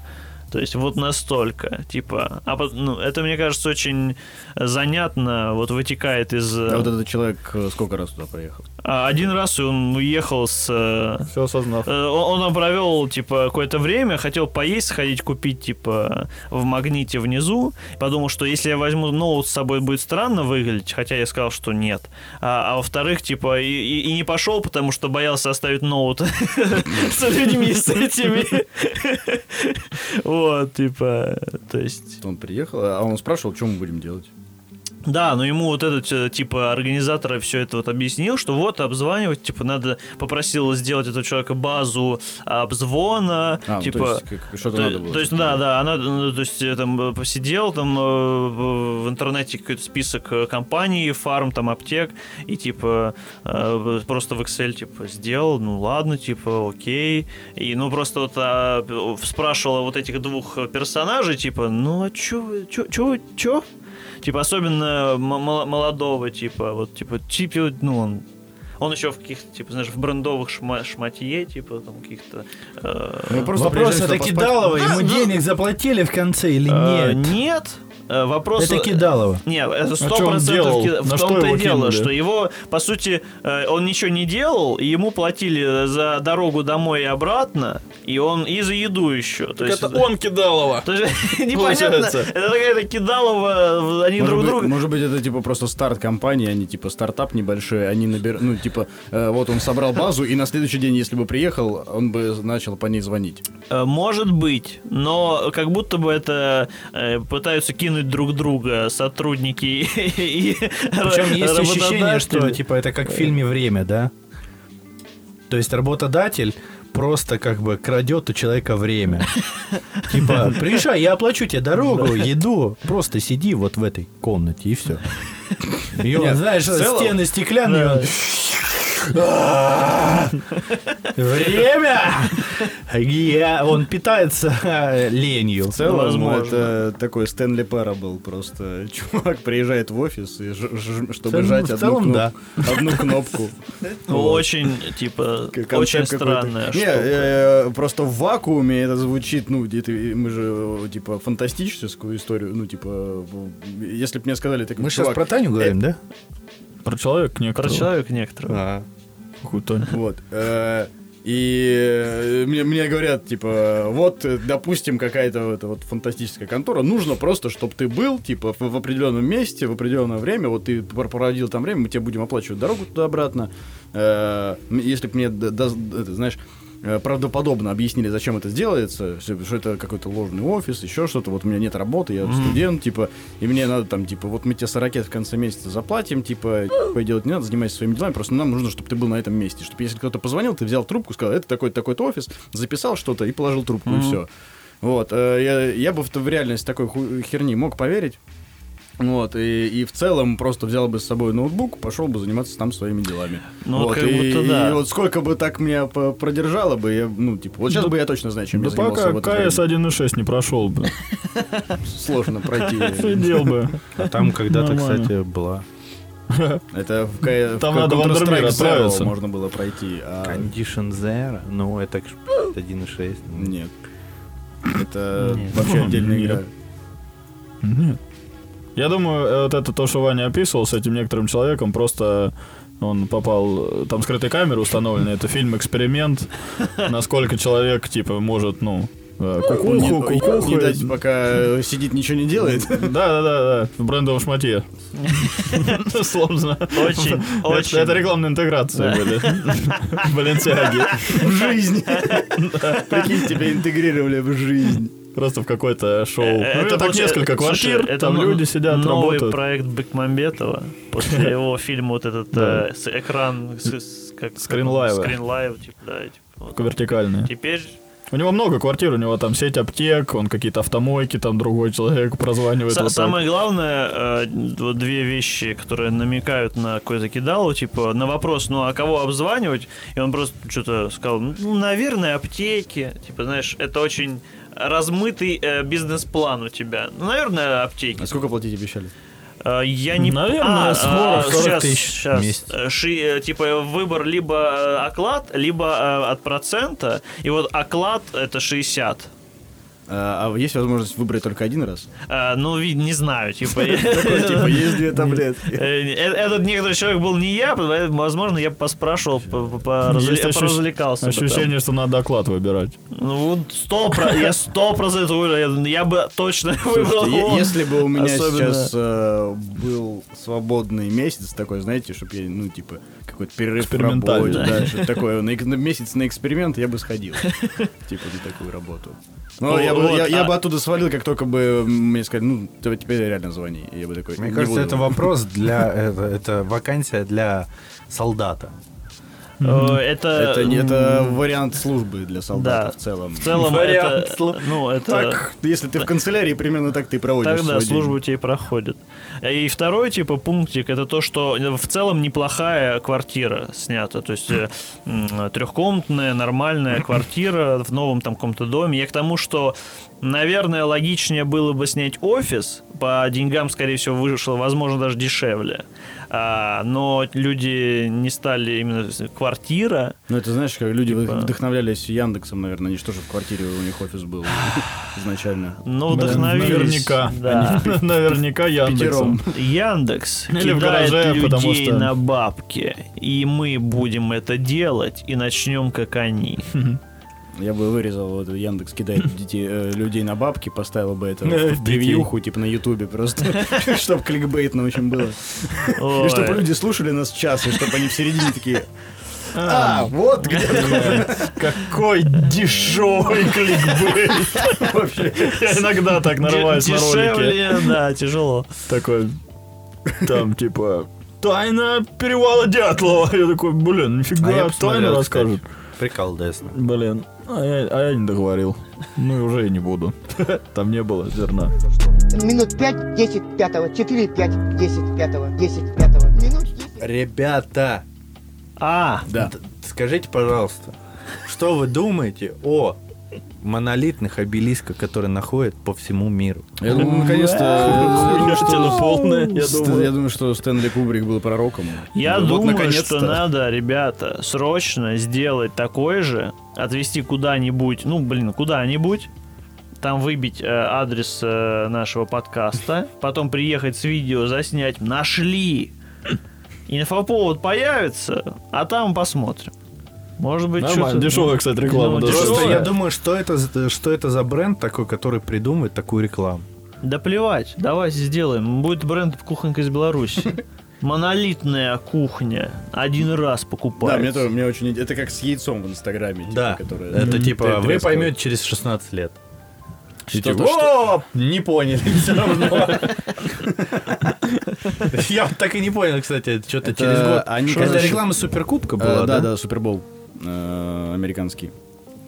S5: То есть вот настолько, типа, а ну, это мне кажется очень занятно, вот вытекает из.
S1: А вот этот человек э, сколько раз туда приехал?
S5: А, Один раз он уехал с, э,
S3: Все осознав.
S5: э, он он провел типа какое-то время, хотел поесть, сходить купить типа в магните внизу, подумал, что если я возьму ноут с собой будет странно выглядеть, хотя я сказал, что нет. А, а во-вторых, типа и, и- и не пошел, потому что боялся оставить ноут с людьми с этими. Вот, типа, то есть.
S1: Он приехал, а он спрашивал, что мы будем делать.
S5: Да, но ему вот этот, э, типа, организатор все это вот объяснил, что вот обзванивать, типа, надо, попросил сделать этого человека базу обзвона,
S1: А, ну,
S5: типа...
S1: то есть, что-то
S5: то,
S1: надо было.
S5: то есть, да, да, она, ну, то есть, я там э, посидел, там э, в интернете какой-то список э, компаний, фарм, там, аптек, и, типа, э, просто в Excel, типа, сделал, ну, ладно, типа, окей. И, ну, просто вот а, спрашивала вот этих двух персонажей, типа, ну, а чё чё, чё чё? Типа, особенно молодого, типа, вот, типа, типа, ну, он он еще в каких-то, типа, знаешь, в брендовых шма- шматье, типа, там, каких-то... э,
S1: Мы просто
S2: Вопрос, это. Кидалова, ему
S5: ну-
S2: денег заплатили в конце или
S5: э,
S2: нет?
S5: Нет. Э, Вопрос...
S2: Это Кидалова.
S5: Нет, это сто
S3: А чё он делал?
S5: ки-
S3: На
S5: в
S3: что
S5: том-то и
S3: его
S5: дело,
S3: кинули?
S5: что его, по сути, э, он ничего не делал, и ему платили за дорогу домой и обратно, и он и за еду еще. То есть,
S3: Это он Кидалова.
S5: То есть, непонятно, это какая-то кидалова, они
S1: Может
S5: друг
S1: быть,
S5: друга...
S1: может быть, это типа просто старт компании, они типа стартап небольшой, они набирают, ну типа, э, вот он собрал базу, и на следующий день, если бы приехал, он бы начал по ней звонить.
S5: Э, Может быть, но как будто бы это э, пытаются кинуть друг друга сотрудники и
S2: Причем есть ощущение, что типа это как в фильме «Время», да? То есть работодатель просто как бы крадет у человека время. Типа, приезжай, я оплачу тебе дорогу, еду, просто сиди вот в этой комнате и все. И он, знаешь, стены стеклянные, Время! Я- Он питается ленью.
S1: В целом,
S5: Возможно.
S1: это такой Стэнли Пара был просто. Чувак приезжает в офис, и ж- ж- чтобы
S2: целом-
S1: жать одну,
S2: целом,
S1: кноп-
S2: да.
S1: одну кнопку.
S5: Очень, типа, очень странная штука.
S1: э, просто в вакууме это звучит, ну, где-то мы же, э, типа, фантастическую историю, ну, типа, если бы мне сказали, так,
S2: Мы сейчас про Таню говорим, да?
S3: Про человека
S5: Про
S3: некоторого.
S5: человека некоторого.
S2: А.
S3: Какую-то.
S1: Вот. э, И э, мне, мне говорят, типа, вот, допустим, какая-то вот, вот фантастическая контора, нужно просто, чтобы ты был, типа, в, в определенном месте, в определенное время, вот ты пр- проводил там время, мы тебе будем оплачивать дорогу туда-обратно. Э, Если бы мне, д- д- это, знаешь, правдоподобно объяснили, зачем это делается, что это какой-то ложный офис, еще что-то, вот у меня нет работы, я студент, типа, и мне надо там, типа, вот мы тебе 40 в конце месяца заплатим, типа, такое делать не надо, занимайся своими делами, просто нам нужно, чтобы ты был на этом месте, чтобы если кто-то позвонил, ты взял трубку, сказал, это такой-то, такой-то офис, записал что-то и положил трубку, и все. Вот, э, я, я бы в, в реальность такой херни мог поверить, вот, и, и в целом просто взял бы с собой ноутбук, пошел бы заниматься там своими делами.
S5: Ну,
S1: вот,
S5: как
S1: и,
S5: будто да.
S1: и вот сколько бы так меня продержало бы, я, ну, типа, вот сейчас бы я точно знаю, чем
S3: Да
S1: я занимался
S3: пока. КС 1.6 не прошел бы.
S1: Сложно пройти.
S3: Сидел бы.
S2: А там когда-то, кстати, была
S1: Это в, К-
S3: Там
S1: в
S3: надо в Андермир отправиться.
S1: можно было пройти, а
S2: Condition Zero. Ну, это ж 1.6.
S1: нет. Это вообще отдельная игра.
S3: Нет. Я думаю, э, вот это то, что Ваня описывал с этим некоторым человеком, просто он попал... э, Там скрытые камеры установлены, это фильм-эксперимент, насколько человек, типа, может, ну, э, кукуху,
S1: Не,
S3: кукуху.
S1: не дать, пока сидит, ничего не делает.
S3: Да-да-да, в брендовом шмате. Сложно.
S5: Очень,
S3: Это-
S5: очень.
S3: Это рекламная интеграция были. Баленсиаги.
S1: В жизнь. Прикинь, тебя интегрировали в жизнь.
S3: Просто в какое-то шоу. Ну,
S5: Это
S3: так несколько квартир, там люди сидят,
S5: новый
S3: работают.
S5: проект Бекмамбетова после его фильма вот этот э, с экран с- с- как
S3: Скринлайва.
S5: скринлайв типа да типа,
S3: вертикальные.
S5: теперь
S3: У него много квартир, у него там сеть аптек, он какие-то автомойки, там другой человек прозванивает.
S5: Са-
S3: вот так.
S5: Самое главное, э, вот две вещи, которые намекают на какое-то кидалово, типа на вопрос, ну а кого обзванивать? И он просто что-то сказал, ну, наверное, аптеки. Типа, знаешь, это очень размытый э, бизнес-план у тебя. Ну, наверное, аптеки.
S1: А сколько платить обещали?
S5: Э, Я не
S3: Наверное,
S5: а,
S3: скоро,
S5: а,
S2: 40
S5: щас,
S2: тысяч в месяц.
S5: Э, ши- э, типа выбор либо оклад, либо от процента. И вот оклад это 60.
S1: А а есть возможность выбрать только один раз?
S5: Э, Ну, не знаю, типа.
S1: Типа, есть две таблетки.
S5: Э, э, Этот некоторый человек был не я, возможно, я бы поспрашивал, поразвлекался.
S3: Ощущение, что надо оклад выбирать.
S5: Ну, вот сто я сто процентов выбрал, я- бы точно выбрал
S1: если бы у меня сейчас э, был свободный месяц такой, знаете, чтобы я, ну, типа, какой-то перерыв в работе, да, что-то такое, на, на месяц на эксперимент я бы сходил, типа, на такую работу. Но я, бы,
S5: Вот,
S1: я, я
S5: а-
S1: бы оттуда свалил, как только бы мне сказали, ну, теперь реально звони. И я бы такой,
S2: Мне
S1: «Не
S2: кажется,
S1: буду».
S2: это вопрос для... Это, это вакансия для солдата.
S5: Э, Это,
S1: Это, это вариант службы для солдата
S5: Да.
S1: в целом.
S5: в целом
S2: Вариант
S5: это,
S2: слу-
S5: ну, это
S1: Так, если ты в канцелярии, примерно так ты проводишь
S5: Тогда
S1: свой день.
S5: служба у тебя и проходит. И второй типа пунктик это то, что в целом неплохая квартира снята. То есть э, трехкомнатная, нормальная квартира в новом там каком-то доме. Я к тому, что, наверное, логичнее было бы снять офис. По деньгам, скорее всего, вышло, возможно, даже дешевле. А, но люди не стали именно квартира.
S1: Ну, это знаешь, как люди
S5: Типа-
S1: вдохновлялись Яндексом, наверное, они что же в квартире у них офис был изначально.
S5: Ну, вдохновились.
S3: Наверняка.
S5: Да.
S3: Наверняка Яндексом.
S5: Яндекс
S3: Или в
S5: кидает
S3: гараже, потому
S5: людей
S3: что-
S5: на бабки, и мы будем это делать и начнем как они.
S1: Я бы вырезал вот Яндекс кидает детей, э, людей на бабки, поставил бы это в превьюху, типа на Ютубе просто, чтобы кликбейтно очень было. И чтобы люди слушали нас час, и чтобы они в середине такие, а, вот где
S3: Какой дешевый кликбейт.
S1: вообще.
S3: Я иногда так нарываюсь на ролики.
S5: Дешевле, да, тяжело.
S3: Такой, там, типа, тайна перевала Дятлова. Я такой, блин,
S2: А
S3: нифига, тайну
S2: кстати.
S3: расскажут.
S2: Приколдесно.
S3: Блин, а я, а я не договорил. Ну и уже и не буду. Там не было зерна.
S6: Минут пять, десять пятого, четыре, пять, десять пятого, десять пятого. Минут десять.
S2: Ребята,
S5: А,
S1: Да.
S2: скажите, пожалуйста, что вы думаете о монолитных обелисках, которые находят по всему миру?
S1: Я думаю, наконец-то... я думаю, что-
S3: полная, я думаю.
S1: Я думаю, что Стэнли Кубрик был пророком.
S5: я
S1: Вот,
S5: думаю,
S1: наконец-то.
S5: что надо, ребята, срочно сделать такой же, отвезти куда-нибудь, ну, блин, куда-нибудь, там выбить э, адрес э, нашего подкаста, потом приехать с видео, заснять, нашли. Инфоповод появится, а там посмотрим. Может быть,
S3: Нормально,
S5: что-то-
S3: дешевая, кстати, реклама.
S5: Ну, дешевая.
S2: Просто я думаю, что это, за- что это за бренд такой, который придумывает такую рекламу.
S5: Да плевать, давайте сделаем. Будет бренд кухонька из Беларуси. Монолитная кухня. Один раз
S1: Да,
S5: покупается.
S1: мне тоже, мне очень... Это как с яйцом в Инстаграме. типа,
S2: Да,
S1: которое-
S2: это типа,
S1: ты
S2: вы поймете через 16 лет. Типа,
S1: что-
S2: «О, не поняли все равно. Я так и не понял, кстати, что-то через год.
S1: они,
S2: Это реклама Суперкубка
S1: Э,
S2: была,
S1: да,
S2: да?
S1: да, Супербол э, американский.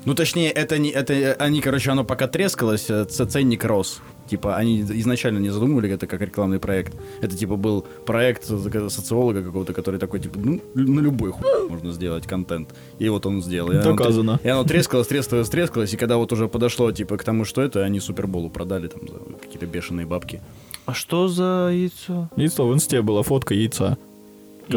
S1: Ну, точнее, это не, это они, короче, оно пока трескалось, э, ценник рос. Типа, они изначально не задумывали это как рекламный проект. Это, типа, был проект соци- социолога какого-то, который такой, типа, ну, на любой хуй можно сделать контент. И вот он сделал. И оно
S3: Доказано.
S1: тр- И оно трескалось, трескалось, трескалось, и когда вот уже подошло, типа, к тому, что это, они Суперболу продали там за какие-то бешеные бабки.
S5: А что за яйцо?
S3: Яйцо в инсте была фотка яйца.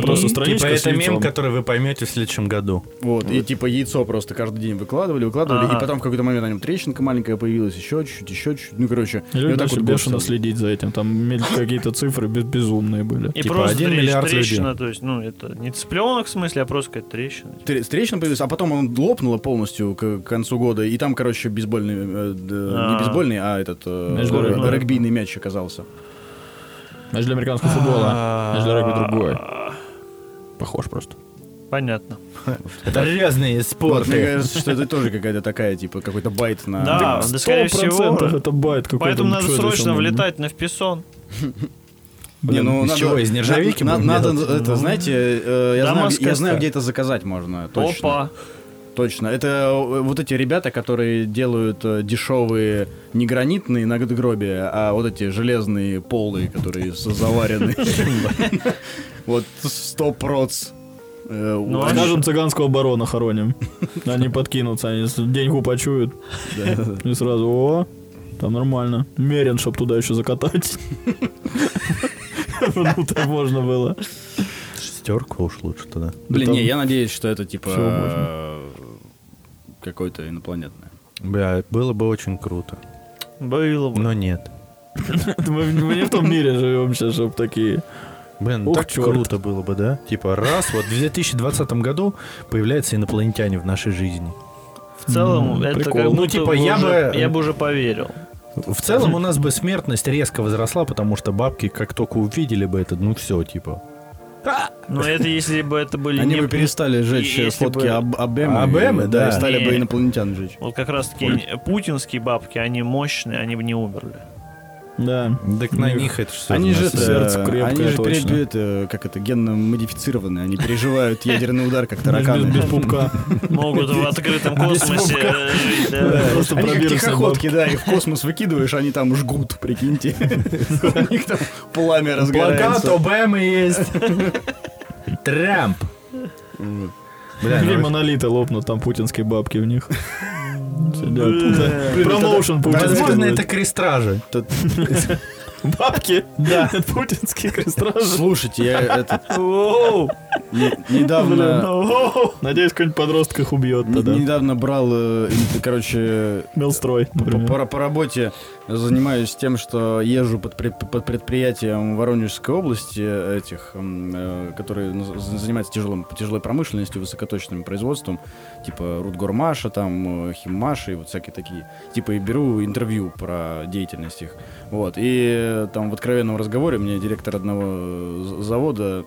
S3: Просто
S2: Типа
S3: страничка с
S2: это мем, который вы поймете в следующем году.
S1: Вот, и типа яйцо просто каждый день выкладывали, выкладывали,
S5: Ага.
S1: и потом в какой-то момент на нем трещинка маленькая появилась, еще чуть-чуть, еще чуть-чуть. Ну, короче,
S3: И люди
S1: вот вот
S3: бешено следить за этим. Там какие-то цифры без- безумные были.
S5: И
S2: Типа
S5: просто
S2: один
S5: трещ-
S2: миллиард
S5: трещина, то есть, ну, это не цыпленок в смысле, а просто какая-то трещина.
S1: Тре- Трещина появилась, а потом он лопнуло полностью к к концу года, и там, короче, бейсбольный, э,
S5: А.
S1: не бейсбольный, а этот э, регбийный мяч оказался.
S3: Значит, для американского футбола. Значит, для регби другой. Похож просто.
S5: Понятно.
S2: Это разные
S1: Вот, мне
S2: спорты.
S1: кажется, что это тоже какая-то такая, типа, какой-то байт на...
S5: Да, да, скорее всего.
S3: это байт какой-то.
S5: Поэтому
S3: ну,
S5: надо срочно влетать на вписон.
S1: Не, ну,
S2: из
S1: надо-
S2: чего, из нержавейки
S1: Надо, это, знаете, э, я, знаю, я где это заказать можно, точно.
S5: Опа.
S1: Точно. Это э, вот эти ребята, которые делают э, дешевые не гранитные надгробия, а вот эти железные полые, которые с- заварены. Вот сто проц. Э,
S5: Ну,
S1: они-
S3: Скажем, цыганского барона хороним. Они подкинутся, они деньгу почуют. И сразу, о, там нормально. Мерен, чтоб туда еще закатать. Внутрь можно было.
S2: Шестерка уж лучше туда.
S1: Блин, не, я надеюсь, что это типа какое-то инопланетное.
S2: Бля, было бы очень круто.
S5: Было бы.
S2: Но нет.
S3: Мы мы не в том мире живем сейчас, чтобы такие...
S2: Блин,
S3: Ух,
S2: так
S3: чёрт.
S2: круто было бы, да? Типа раз, вот в 2020 году появляются инопланетяне в нашей жизни.
S5: В целом,
S3: М,
S5: это
S3: прикол.
S5: как
S3: Ну,
S5: будто
S2: типа,
S5: бы
S2: я
S5: уже-
S2: бы-
S5: я бы уже поверил.
S2: В целом у нас бы смертность резко возросла, потому что бабки, как только увидели бы это, ну все, типа.
S5: Но это если бы это были
S1: Они
S5: не...
S1: бы перестали жечь э,
S5: если
S1: фотки
S5: бы-
S1: об Обемы, и,
S2: да.
S1: и стали бы
S5: Не.
S1: инопланетян жечь.
S5: Вот как раз таки путинские бабки, они мощные, они бы не умерли.
S3: Да.
S2: Так на
S3: Них-
S2: них это все.
S1: Они же, это,
S3: сердце крепкое,
S1: они же
S3: точно.
S1: пере- это, как это, генно модифицированы, они переживают ядерный удар, как
S3: Без,
S1: тараканы.
S3: без пупка.
S5: Могут в открытом космосе э, жить, да.
S3: Просто
S1: тихоходки, да, их в космос выкидываешь, они там жгут, прикиньте. У них там пламя разгорается.
S2: ОБМ есть. Трамп. Бля,
S3: Или
S2: ну,
S3: монолиты лопнут, там путинские бабки в них. Промоушен.
S2: Возможно, это крестражи.
S3: Бабки? Да. Это путинские крестражи.
S1: Слушайте, я не- недавно...
S3: Надеюсь, какой-нибудь подросток их убьет тогда.
S1: Недавно брал, э, короче,
S3: Мелстрой,
S1: по, работе занимаюсь тем, что езжу под, пред- под предприятием Воронежской области этих, м, э, которые занимаются тяжелым, тяжелой промышленностью, высокоточным производством, типа Рудгормаша, там, э, Химмаша и вот всякие такие. Типа и беру интервью про деятельность их. Вот. И э, там в откровенном разговоре мне директор одного э, завода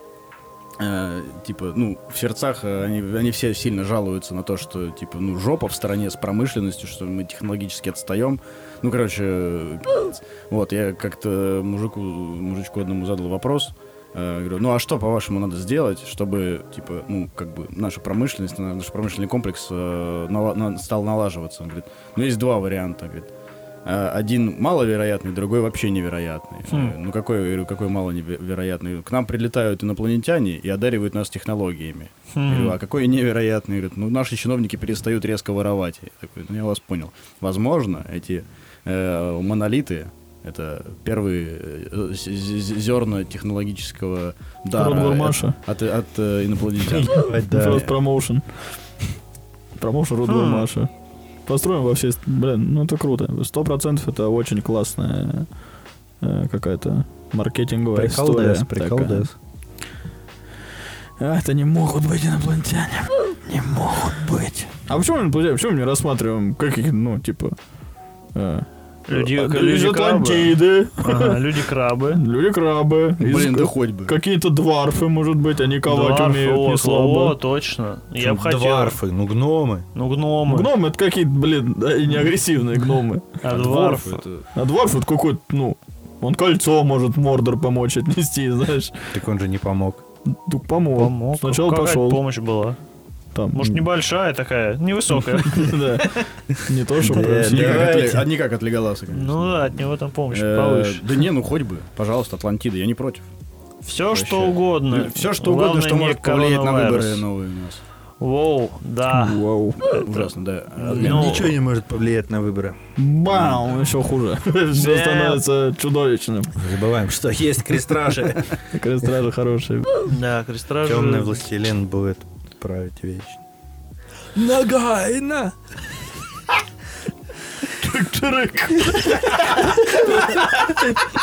S1: э, типа, ну, в сердцах э, они, они все сильно жалуются на то, что, типа, ну, жопа в стране с промышленностью, что мы технологически отстаем. Ну, короче, вот, я как-то мужику, мужичку одному задал вопрос, Э, говорю, ну а что, по-вашему, надо сделать, чтобы, типа, ну, как бы наша промышленность, на- наш промышленный комплекс э, нала- на- стал налаживаться? Он говорит, ну, есть два варианта. Говорит, один маловероятный, другой вообще невероятный.
S5: Хм.
S1: Э, Ну, какой, какой маловероятный? К нам прилетают инопланетяне и одаривают нас технологиями. Я говорю, а какой невероятный? Говорит, ну, наши чиновники перестают резко воровать. Я такой, ну, я вас понял. Возможно, эти э, монолиты это первые э, зерна технологического дара от, от, от, э, инопланетян.
S3: Промоушен. Промоушен Рудгурмаша. Построим во все... Блин, ну это круто. Сто процентов это очень классная э, какая-то маркетинговая история.
S2: Приколдес, приколдес.
S3: такая. А, это не могут быть инопланетяне. Не могут быть. А почему, инопланетяне? почему мы не рассматриваем каких, ну, типа... э,
S5: Люди, люди
S3: из
S5: крабы.
S3: Атлантиды,
S5: Ага, люди крабы.
S3: люди крабы,
S1: Блин, да хоть бы.
S3: какие-то дварфы, может быть, они ковать
S5: Дварфы,
S3: умеют
S5: о,
S3: не
S5: о,
S3: слабо.
S5: точно. Я бы хотел.
S2: Дварфы, ну гномы.
S5: Ну, гномы.
S3: Гномы это какие-то, блин, не агрессивные гномы.
S5: А дварф.
S1: это-
S3: А дворф это какой-то, ну, он кольцо может Мордор помочь отнести, знаешь.
S2: Так он же не помог.
S3: Помог.
S5: Помог.
S3: Сначала
S5: Какая-то
S3: пошел.
S5: помощь была.
S3: Там,
S5: Может, небольшая такая, невысокая.
S3: да. Не то, что
S1: как от
S2: Давайте.
S1: а как от Леголаса, конечно.
S5: Ну да, от него там помощь
S1: Э,
S5: повыше.
S1: Да не, ну хоть бы. Пожалуйста, Атлантида, я не против.
S5: Все, что угодно.
S1: Все, что угодно, что может повлиять на выборы новые у нас.
S5: Воу, да.
S3: Вау.
S1: Ужасно, да.
S5: Ну,
S2: Ничего не может повлиять на выборы.
S3: Бам, еще хуже. Все становится чудовищным.
S2: Забываем, что есть крестражи.
S3: Такая стража хорошая.
S5: Да, крестражи.
S2: Темный властелин будет править вечно. Нагайна!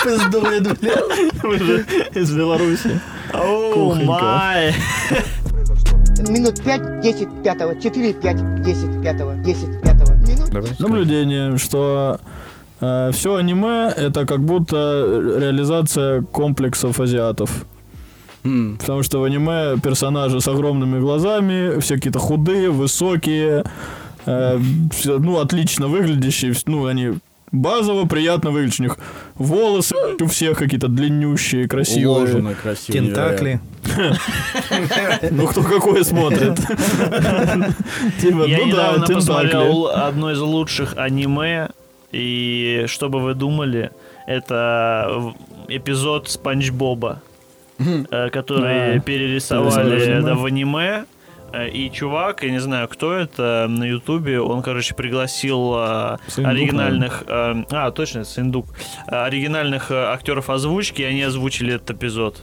S2: Пиздует, блядь.
S3: Вы же из Беларуси.
S5: О,
S3: Кухонька.
S5: май.
S6: Минут пять, десять пятого, четыре, пять, десять пятого, десять пятого. Минут
S3: Наблюдение, что все аниме это как будто реализация комплексов азиатов.
S1: М,
S3: Потому что в аниме персонажи с огромными глазами, все какие-то худые, высокие, э, все, ну, отлично выглядящие, ну, они базово приятно выглядят. У них волосы у всех какие-то длиннющие, красивые.
S1: Уложено красиво.
S2: Тентакли.
S3: Ну, кто какое смотрит. Типа,
S5: Я
S3: ну да,
S5: недавно посмотрел одно из лучших аниме, и что бы вы думали, это эпизод Спанч Боба, э, который
S3: А,
S5: перерисовали да, в аниме. Э, И чувак, я не знаю, кто это, на Ютубе, он, короче, пригласил э, оригинальных... э, а, точно, Синдук. оригинальных э, актеров озвучки, и они озвучили этот эпизод.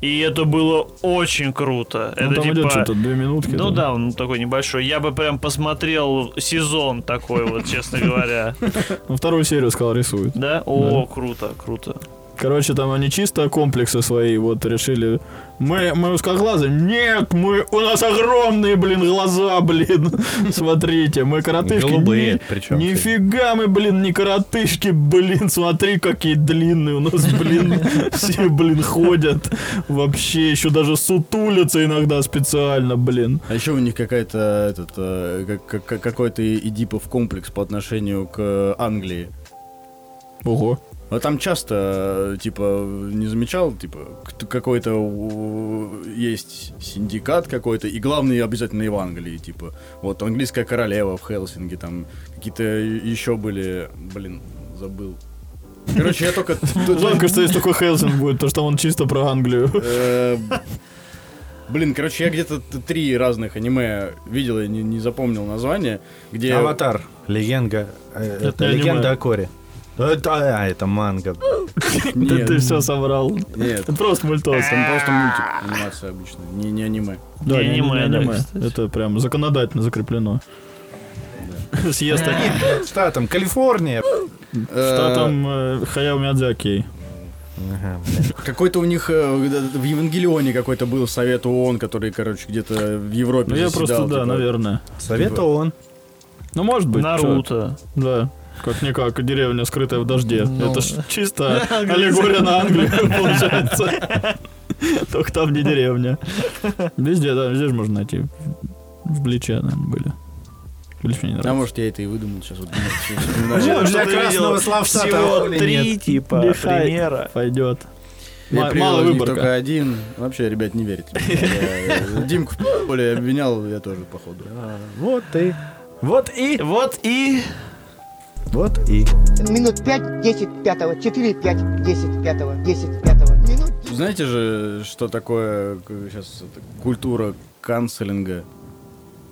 S5: И это было очень круто.
S3: Ну,
S5: это
S3: там
S5: типа...
S3: идет что-то, две минутки.
S5: Ну
S3: там.
S5: да, он такой небольшой. Я бы прям посмотрел сезон такой вот, честно говоря.
S3: Ну, вторую серию, сказал, рисует.
S5: Да? О, круто, круто.
S3: Короче, там они чисто комплексы свои вот решили. Мы, мы узкоглазые? Нет, мы, у нас огромные, блин, глаза, блин. Смотрите, мы коротышки.
S2: Голубые, причем.
S3: Нифига мы, блин, не коротышки, блин. Смотри, какие длинные у нас, блин. Все, блин, ходят. Вообще, еще даже сутулятся иногда специально, блин.
S1: А еще у них какая-то этот э, как- как- какой-то идипов комплекс по отношению к Англии.
S3: Ого.
S1: А там часто, типа, не замечал, типа, какой-то есть синдикат какой-то, и главный обязательно в Англии, типа, вот английская королева в Хелсинге, там какие-то еще были, блин, забыл. Короче, я только...
S3: Жалко, что есть такой Хелсинг будет, потому что он чисто про Англию.
S1: Э, Блин, короче, я где-то три разных аниме видел и не, не запомнил название, где...
S2: Аватар. Легенда. э,
S3: Это
S2: Это
S3: не аниме.
S2: легенда о Коре. Это, а, это манга.
S3: Да ты все соврал.
S1: нет,
S3: Это просто мультос.
S1: там просто мультик, анимация обычно, не, не аниме.
S3: Да,
S5: Не аниме,
S3: аниме. Это прям законодательно закреплено. Съезд таких.
S2: Что там, Калифорния?
S3: Что там э, Хаяо Миядзаки?
S2: Ага.
S1: Какой-то у них э, в Евангелионе какой-то был совет ООН, который, короче, где-то в Европе
S3: Ну я просто, да,
S1: типа.
S3: наверное.
S2: Совет ООН.
S3: Ну может быть.
S5: Наруто.
S3: Да. Как-никак, деревня, скрытая в дожде.
S5: Ну.
S3: Это ж чисто аллегория на Англию, получается. Только там не деревня. Везде, да, везде же можно найти. В Бличе, наверное, были. Блич мне не
S1: А
S3: нравится.
S1: может, я это и выдумал сейчас. Вот,
S2: для красного словца
S5: Всего три, типа, примера.
S3: Пойдет.
S1: Привел
S3: мало выборка.
S1: только один. Вообще, ребят, не верите. Я Димку поле обвинял, я тоже, походу.
S2: Вот и... Вот и...
S5: Вот и...
S2: Вот и...
S6: Минут пять, десять пятого, четыре, пять, десять пятого, десять пятого. Минут
S1: Знаете же, что такое сейчас культура канцелинга?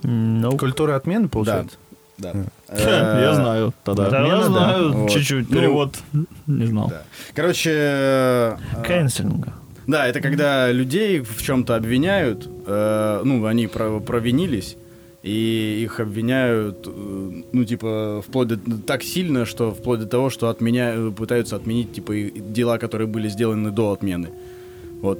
S5: Ну,
S2: Культура отмены,
S1: Да.
S2: получается?
S1: Да.
S3: Я
S1: Э,
S3: знаю тогда.
S5: да, я
S2: да.
S5: знаю
S1: Вот.
S5: чуть-чуть.
S1: Ну,
S3: Перевод не знал.
S1: Да. Короче, э,
S5: Кэнселинга.
S1: да, это когда людей в чем-то обвиняют, э, ну, они про- провинились, и их обвиняют, э, ну, типа, вплоть до, так сильно, что вплоть до того, что отменя, пытаются отменить, типа, дела, которые были сделаны до отмены. Вот,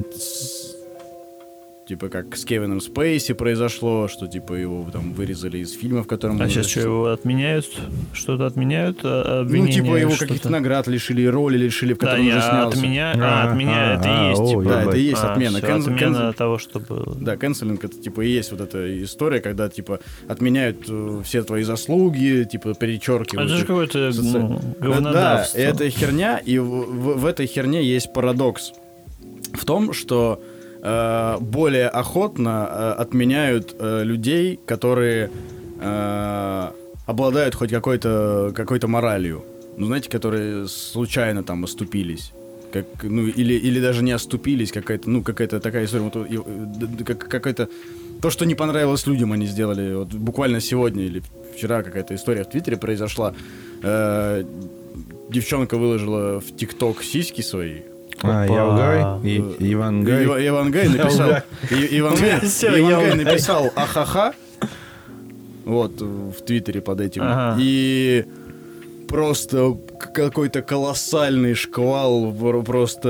S1: типа, как с Кевином Спейси произошло, что, типа, его там вырезали из фильма, в котором...
S5: А
S1: он
S5: сейчас что, его отменяют? Что-то отменяют? а,
S1: Ну, типа, его каких-то наград лишили, роли лишили, в
S5: Да,
S1: котором он уже снялся.
S5: отменя...
S2: А,
S5: а, отменяют,
S2: а,
S5: это и есть,
S2: а,
S5: типа.
S1: Да, это и есть
S5: А,
S1: отмена.
S5: всё,
S1: Кэн-
S5: отмена
S1: кэн-
S5: того, что было.
S1: Да, канцелинг это типа и есть вот эта история, когда типа отменяют э, все твои заслуги, типа перечеркивают.
S5: Это же какое-то
S1: Соци-
S5: ну,
S1: Да,
S5: говнодавство.
S1: это херня, и в, в- в этой херне есть парадокс в том, что э, более охотно э, отменяют э, людей, которые э, обладают хоть какой-то какой-то моралью. Ну, знаете, которые случайно там оступились. Как, ну, или, или даже не оступились, какая-то, ну, какая-то такая история, вот, как- какая-то то, что не понравилось людям, они сделали. Вот буквально сегодня или вчера какая-то история в Твиттере произошла. Э, девчонка выложила в ТикТок сиськи свои.
S2: А,
S5: Опа.
S2: Явгай и Иван Гай.
S1: Ива- Иван Гай написал. И- Иван Гай
S5: Всё,
S1: Иван Гай
S5: Явгай.
S1: написал ахаха. Вот в Твиттере под этим.
S5: Ага.
S1: И просто какой-то колоссальный шквал просто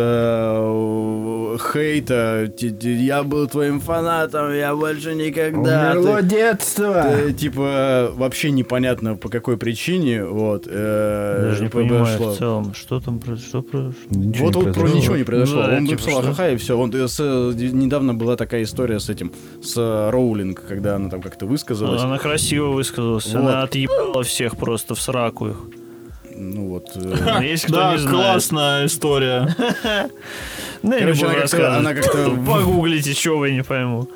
S1: э, хейта. Я был твоим фанатом, я больше никогда.
S2: Умерло
S1: Ты-
S2: детство.
S1: Э, типа вообще непонятно по какой причине вот э,
S5: Даже не
S1: произошло.
S5: понимаю в целом, что там что про-
S2: Ничего
S1: вот вот про
S2: произошло.
S1: ничего не произошло.
S5: Да,
S1: Он
S5: типа,
S1: написал
S5: что?
S1: ха и все. Он э, с, э, недавно была такая история с этим с Роулинг, когда она там как-то высказалась.
S5: Она красиво высказалась.
S1: Вот.
S5: Она отъебала всех просто в сраку их.
S1: Ну вот. э,
S5: Есть кто
S3: Да,
S5: не знает.
S3: классная история.
S5: Да, не
S1: Короче, она как-то- она как-то-
S5: Погуглите, что вы не пойму.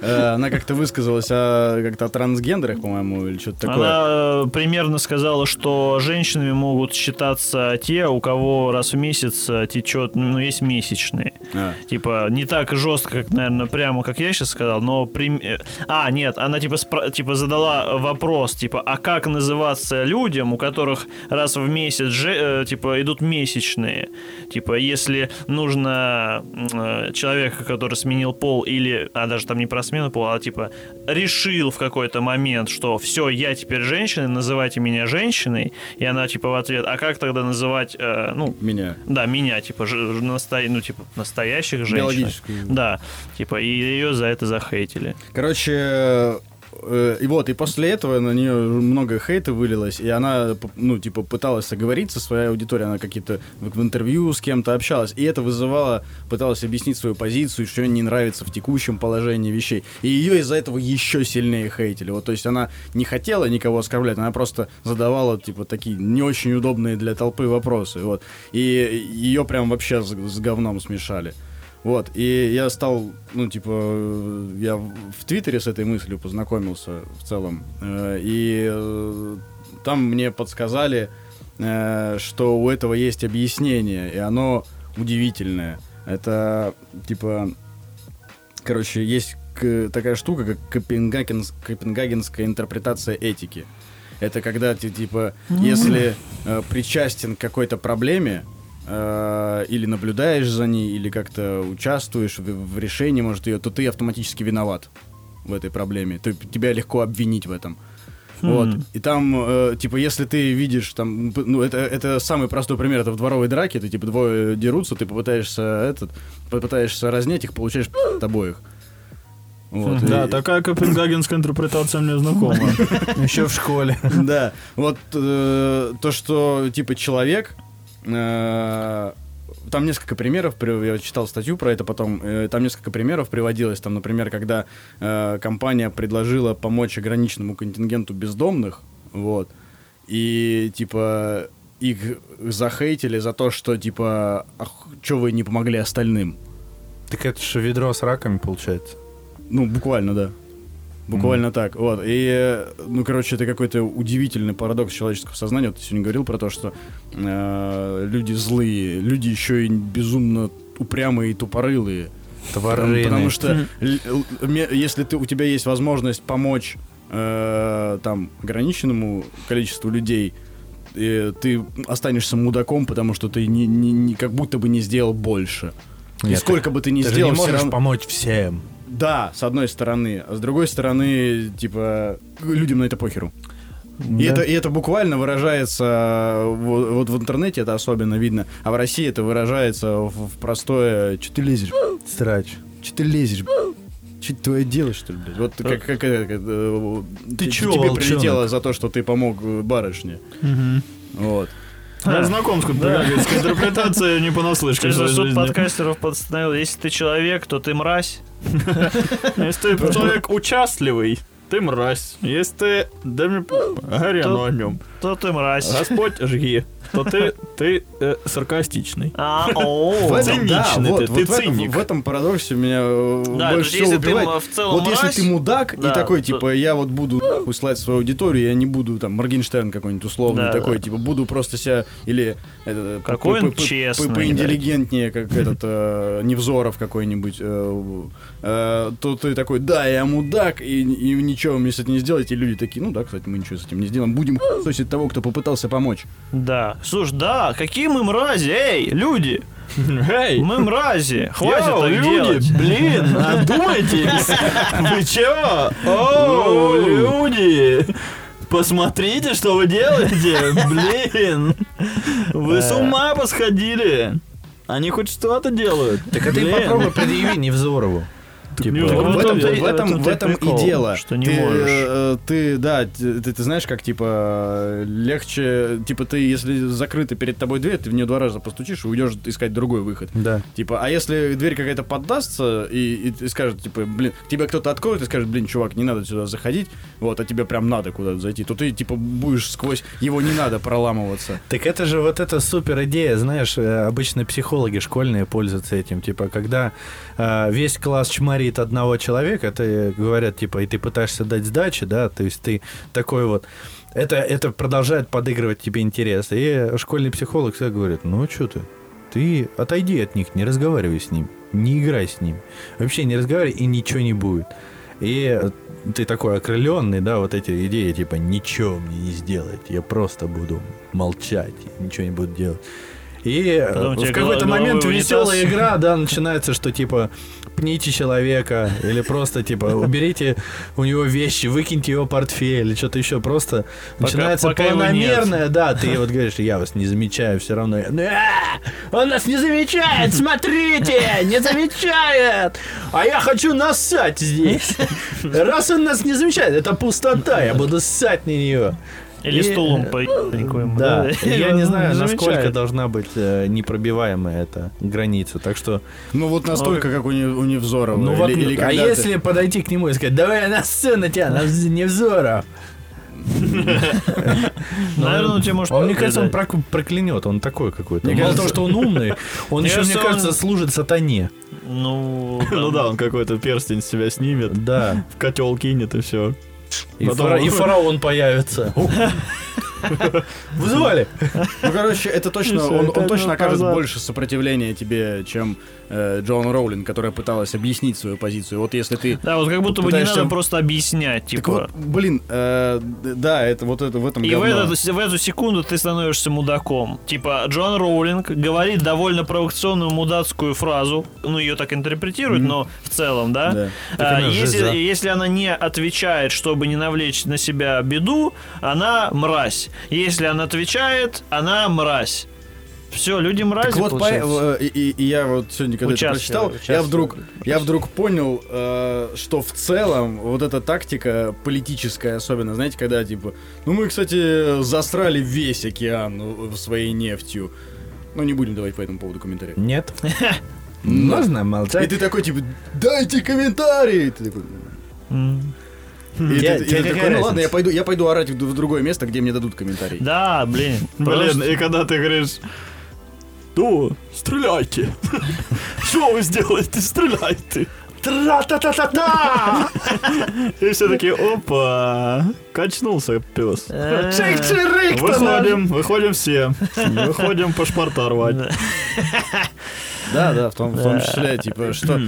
S1: э, Она как-то высказалась о как-то о трансгендерах, по-моему, или что-то такое.
S5: Она э, примерно сказала, что женщинами могут считаться те, у кого раз в месяц э, течет, ну, есть месячные.
S1: А.
S5: Типа, не так жестко, как, наверное, прямо, как я сейчас сказал, но... прим- А, нет, она, типа, спра- типа, задала вопрос, типа, а как называться людям, у которых раз в месяц, же, типа, идут месячные? Типа, если нужно э, человека, который сменил пол, или, а даже там не про смену пола, а, типа, решил в какой-то момент, что все, я теперь женщина, называйте меня женщиной, и она, типа, в ответ, а как тогда называть, э, ну,
S1: Меня.
S5: да, меня, типа, ж- насто- ну, типа, настоящих женщин. Да, типа, и ее за это захейтили.
S1: Короче, и вот, и после этого на нее много хейта вылилось, и она, ну, типа, пыталась соговорить со своей аудиторией, она какие-то в интервью с кем-то общалась, и это вызывало, пыталась объяснить свою позицию, что ей не нравится в текущем положении вещей, и ее из-за этого еще сильнее хейтили, вот, то есть она не хотела никого оскорблять, она просто задавала, типа, такие не очень удобные для толпы вопросы, вот, и ее прям вообще с, с говном смешали. Вот, и я стал, ну, типа, я в Твиттере с этой мыслью познакомился в целом, э, и э, там мне подсказали, э, что у этого есть объяснение, и оно удивительное. Это, типа, короче, есть такая штука, как Копенгагенс- копенгагенская интерпретация этики. Это когда ты, типа, если э, причастен к какой-то проблеме, э, или наблюдаешь за ней, или как-то участвуешь в, в решении, может, ее, то ты автоматически виноват в этой проблеме. Ты, тебя легко обвинить в этом. Вот. И там, э, типа, если ты видишь, там, ну, это, это самый простой пример, это в дворовой драке, ты, типа, двое дерутся, ты попытаешься, этот, попытаешься разнять их, получаешь от обоих. Вот.
S3: Да,
S1: И-
S3: такая копенгагенская интерпретация мне знакома.
S2: Еще в школе.
S1: Да, вот э, то, что типа человек, там несколько примеров, при- я читал статью про это потом, э, там несколько примеров приводилось, там, например, когда э, компания предложила помочь ограниченному контингенту бездомных, вот, и типа их захейтили за то, что, типа, что вы не помогли остальным.
S2: Так это же ведро с раками получается.
S1: Ну, буквально, да. Буквально так. Вот. И, э, ну, короче, это какой-то удивительный парадокс человеческого сознания. Вот ты сегодня говорил про то, что э, люди злые, люди еще и безумно упрямые и тупорылые.
S2: Тварины.
S1: Потому что если ты, у тебя есть возможность помочь э, там ограниченному количеству людей, э, ты останешься мудаком, потому что ты не, не- не- как будто бы не сделал больше. и
S2: Нет,
S1: сколько бы ты ни
S2: Ты
S1: сделал,
S2: не можешь
S1: равно-
S2: помочь всем.
S1: Да, с одной стороны. А с другой стороны, типа, людям на это похеру. И, это, и это буквально выражается, э, вот, вот в интернете это особенно видно, а в России это выражается в, в простое «Че ты лезешь?
S2: Срач.
S1: Че ты лезешь? Че твое дело, что ли, блядь? Вот как, как, э, как, э,
S2: Ты
S1: те-
S2: чё,
S1: тебе
S2: волчонок?
S1: прилетело за то, что ты помог барышне. Вот.
S3: Я знаком с копенгагенской интерпретацией не понаслышке
S5: Честно,
S3: своей
S5: суд подкастеров постановил, если ты человек, то ты мразь.
S3: Если ты человек участливый, ты мразь. Если ты... Да мне... оно о нем.
S5: То ты мразь.
S3: Господь жги. То ты, ты э, саркастичный.
S5: А, о.
S1: В этом, да,
S3: Циничный
S1: вот,
S3: ты,
S1: вот
S3: ты
S1: в, этом,
S3: циник.
S1: в этом парадоксе меня э,
S5: Да,
S1: больше всего
S5: ты
S1: убивает.
S5: м, в целом
S1: вот если ты мудак
S5: да,
S1: и такой,
S5: то-
S1: типа, я вот буду нахуй слать свою аудиторию, я не буду там Моргенштерн какой-нибудь условный
S5: Да,
S1: такой,
S5: да.
S1: типа, буду просто себя или это, по-
S5: Какой
S1: по-
S5: он
S1: по- по-
S5: честный, да.
S1: поинтеллигентнее, как этот э, Невзоров какой-нибудь, э, э, то ты такой, да, я мудак, и, и ничего мне с этим не сделаете, и люди такие, ну да, кстати, мы ничего с этим не сделаем, будем сосить того, кто попытался помочь.
S5: Да. Слушай, да, какие мы мрази, эй, люди!
S3: Эй!
S5: Мы мрази, хватит
S3: Йоу,
S5: так
S3: люди,
S5: делать.
S3: блин, одумайтесь. Вы чё? О, люди! Посмотрите, что вы делаете, блин! Вы с ума посходили! Они хоть что-то делают.
S2: Так а ты попробуй предъяви Невзорову. Типа,
S1: в этом,
S5: и-
S1: в этом,
S5: в
S1: этом
S5: и прикол,
S1: и дело.
S5: что не
S1: ты,
S5: можешь.
S1: э, ты, да, ты, ты- ты знаешь, как типа легче, типа ты, если закрыта перед тобой дверь, ты в нее два раза постучишь и уйдешь искать другой выход.
S2: Да.
S1: Типа, а если дверь какая-то поддастся и, и ты скажет, типа, блин, тебя кто-то откроет и скажет, блин, чувак, не надо сюда заходить, вот, а тебе прям надо куда-то зайти, то ты, типа, будешь сквозь его не надо проламываться.
S2: Так это же вот эта супер идея, знаешь, э, обычно психологи школьные пользуются этим, типа, когда весь класс чморит одного человека, это говорят, типа, и ты пытаешься дать сдачи, да, то есть ты такой вот, это, это продолжает подыгрывать тебе интерес. И школьный психолог всегда говорит, ну что ты, ты отойди от них, не разговаривай с ним, не играй с ним, вообще не разговаривай и ничего не будет. И ты такой окрыленный, да, вот эти идеи, типа, ничего мне не сделать, я просто буду молчать, ничего не буду делать. И
S5: Потом
S2: в какой-то момент веселая игра, да, начинается, что типа пните человека, или просто типа уберите у него вещи, выкиньте его портфель, или что-то еще. Просто начинается
S5: пока
S2: планомерное, да, ты вот говоришь, я вас не замечаю, все равно. я, «А, Он нас не замечает, смотрите, не замечает. А я хочу нассать здесь. Раз он нас не замечает, это пустота, я буду ссать на нее.
S5: Или
S2: И-
S5: стулом по ебанькому,
S2: Да, и я не знаю, насколько должна быть э, непробиваемая эта граница. Так что,
S1: Ну, вот настолько, как у, Не- у Невзорова.
S2: ну вот,
S1: Или- или
S2: а
S1: ты-
S2: если подойти к нему и сказать, давай на тебя, на вз- Невзоров.
S5: Наверное, он тебе может
S2: Он, мне кажется, он проклянет, он такой какой-то.
S1: Мне
S2: Мало
S1: кажется-
S2: того, что он умный, он еще, мне
S5: кажется,
S2: служит сатане.
S5: Ну,
S3: Ну да, он какой-то перстень с себя снимет,
S2: Да.
S3: в котел кинет и все.
S2: И, фара- и фараон появится. Вызывали?
S1: Ну, короче, это точно, он, точно окажет больше сопротивления тебе, чем э, Джоан Роулинг, которая пыталась объяснить свою позицию. Вот если ты...
S5: Да, вот как будто бы не надо просто объяснять,
S1: Так
S5: типа.
S1: вот, блин, э, да, это вот это в этом
S5: И в,
S1: говно.
S5: этот- в эту секунду ты становишься мудаком. Типа, Джон Роулинг говорит довольно провокационную мудацкую фразу. Ну, ее так интерпретируют, но в целом, да?
S1: Да.
S5: А,
S2: жиза.
S5: если она не отвечает, чтобы не навлечь на себя беду, она мразь. Если она отвечает, она мразь. Все, люди мрази,
S1: Так вот, по- э, и, и- и я вот сегодня, когда это
S5: Участвую,
S1: прочитал, я
S5: участвую.
S1: вдруг, я вдруг понял, э, что в целом вот эта тактика политическая особенно, знаете, когда типа, ну мы, кстати, засрали весь океан ну, своей нефтью. Ну, не будем давать по этому поводу комментариев.
S2: Нет. Можно
S1: И
S2: молчать.
S1: ты такой, типа, дайте комментарий! Ты такой,
S5: М.
S1: И
S2: Я-
S1: ты- и
S2: тебе
S1: ты
S2: какая
S1: такой, ну ладно, я пойду, я пойду орать в в другое место, где мне дадут комментарий.
S5: Да, блин.
S3: Блин, и когда ты говоришь, ну, стреляйте. Что вы сделаете? Стреляйте. Тра-та-та-та-та! И все такие, опа, качнулся пес.
S5: Э,
S3: Выходим, выходим все. Выходим паспорта рвать.
S1: Да, да, в том, в том числе, типа, что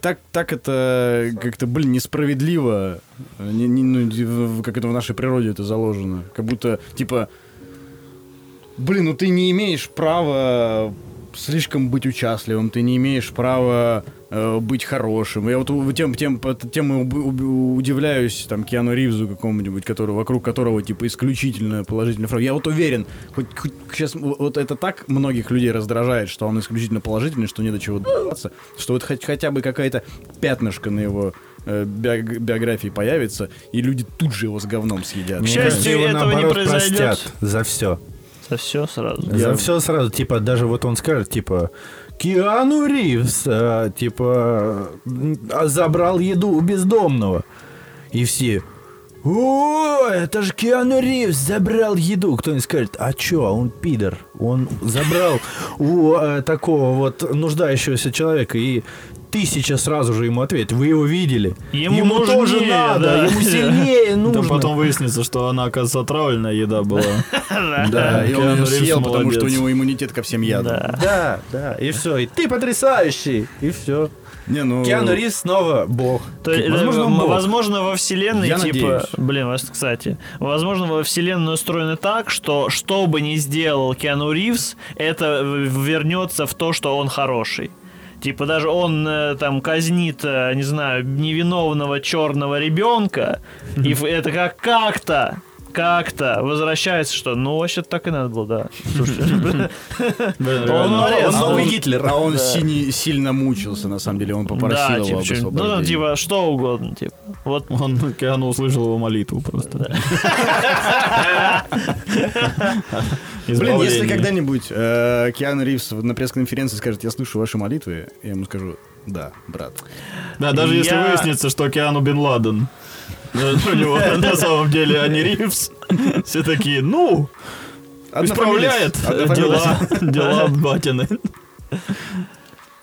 S1: так, так это как-то, блин, несправедливо, не- не- ну, как это в нашей природе это заложено. Как будто, типа, блин, ну ты не имеешь права слишком быть участливым, ты не имеешь права э, быть хорошим. Я вот тем, тем, тем удивляюсь там Киану Ривзу какому-нибудь, который, вокруг которого типа исключительно положительная фраза. Я вот уверен, хоть, сейчас вот это так многих людей раздражает, что он исключительно положительный, что не до чего добиваться, что вот хоть, хотя бы какая-то пятнышко на его э, биог- биографии появится, и люди тут же его с говном съедят.
S5: К счастью,
S2: его
S5: этого не
S2: наоборот
S5: произойдет.
S2: простят за все.
S5: За все сразу.
S2: За все сразу, типа, даже вот он скажет, типа, Киану Ривз, а, типа, а, забрал еду у бездомного. И все, о, это же Киану Ривз забрал еду. Кто-нибудь скажет, а чё, он пидор. Он забрал у э, такого вот нуждающегося человека и тысяча сразу же ему ответит. Вы его видели?
S5: Ему
S2: тоже
S5: нужнее,
S2: надо,
S5: да.
S2: ему сильнее
S3: Да
S2: нужно.
S3: потом выяснится, что она, оказывается, отравленная еда была.
S1: Да, и он ее съел, потому что у него иммунитет ко всем ядам.
S5: Да.
S2: Да, и все. И ты потрясающий, и все.
S1: Не, ну...
S2: Киану Ривз снова бог.
S5: То есть,
S2: Возможно, он бог.
S5: возможно, во вселенной,
S1: Я
S5: типа,
S1: надеюсь.
S5: блин, вас, кстати, возможно, во вселенной устроено так, что что бы ни сделал Киану Ривз, это вернется в то, что он хороший. Типа даже он э, там казнит, э, не знаю, невиновного черного ребенка, и это как как-то как-то возвращается, что ну вообще так и надо было, да. Он.
S1: А
S2: новый
S1: он-
S2: Гитлер.
S1: А он сильно мучился, на самом деле. Он попросил
S5: да,
S1: его
S5: типа,
S1: об
S5: ну, типа, что угодно, типа. Вот
S3: Он, Киану услышал его молитву просто.
S1: Блин, если когда-нибудь э, Киану Ривз на пресс-конференции скажет, я слушаю ваши молитвы, я ему скажу, да, брат.
S3: Да, даже если выяснится, что Киану Бен Ладен у него на самом деле, а не Ривз, все такие, ну, исправляет дела, дела батины.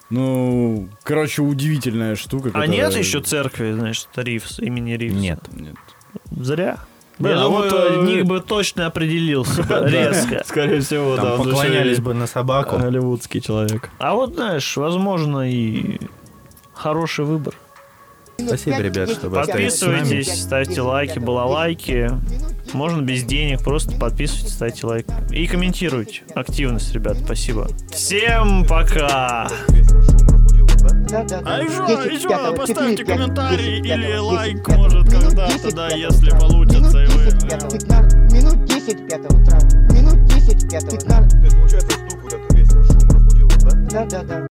S1: Ну, короче, удивительная штука.
S5: А нет еще церкви, значит, Ривз, имени Ривз?
S2: Нет.
S1: Нет.
S5: Зря.
S3: Блин,
S5: Я
S3: а
S5: думаю,
S3: вот, э,
S5: Ник бы точно определился резко.
S3: Скорее всего, да.
S2: Поклонялись бы на собаку.
S3: Голливудский человек.
S5: А вот, знаешь, возможно, и хороший выбор.
S2: Спасибо, ребят, что вы.
S5: Подписывайтесь, ставьте лайки, балалайки. Можно без денег, просто подписывайтесь, ставьте лайк. И комментируйте. Активность, ребят, спасибо. Всем пока!
S6: Да, да, да.
S3: А еще,
S6: 10,
S3: еще поставьте
S6: 4, 5,
S3: комментарий
S6: 10,
S3: или лайк,
S6: 10,
S3: может, когда-то,
S6: 10
S3: да, если получится, и
S6: Минут
S3: вы-
S6: 10 пятого, 15, Минут 10 пятого, трав. Минут 10 пятого, 15.
S7: То есть, получается, стук вот этот весь шум разбудил, да?
S6: Да, да, да.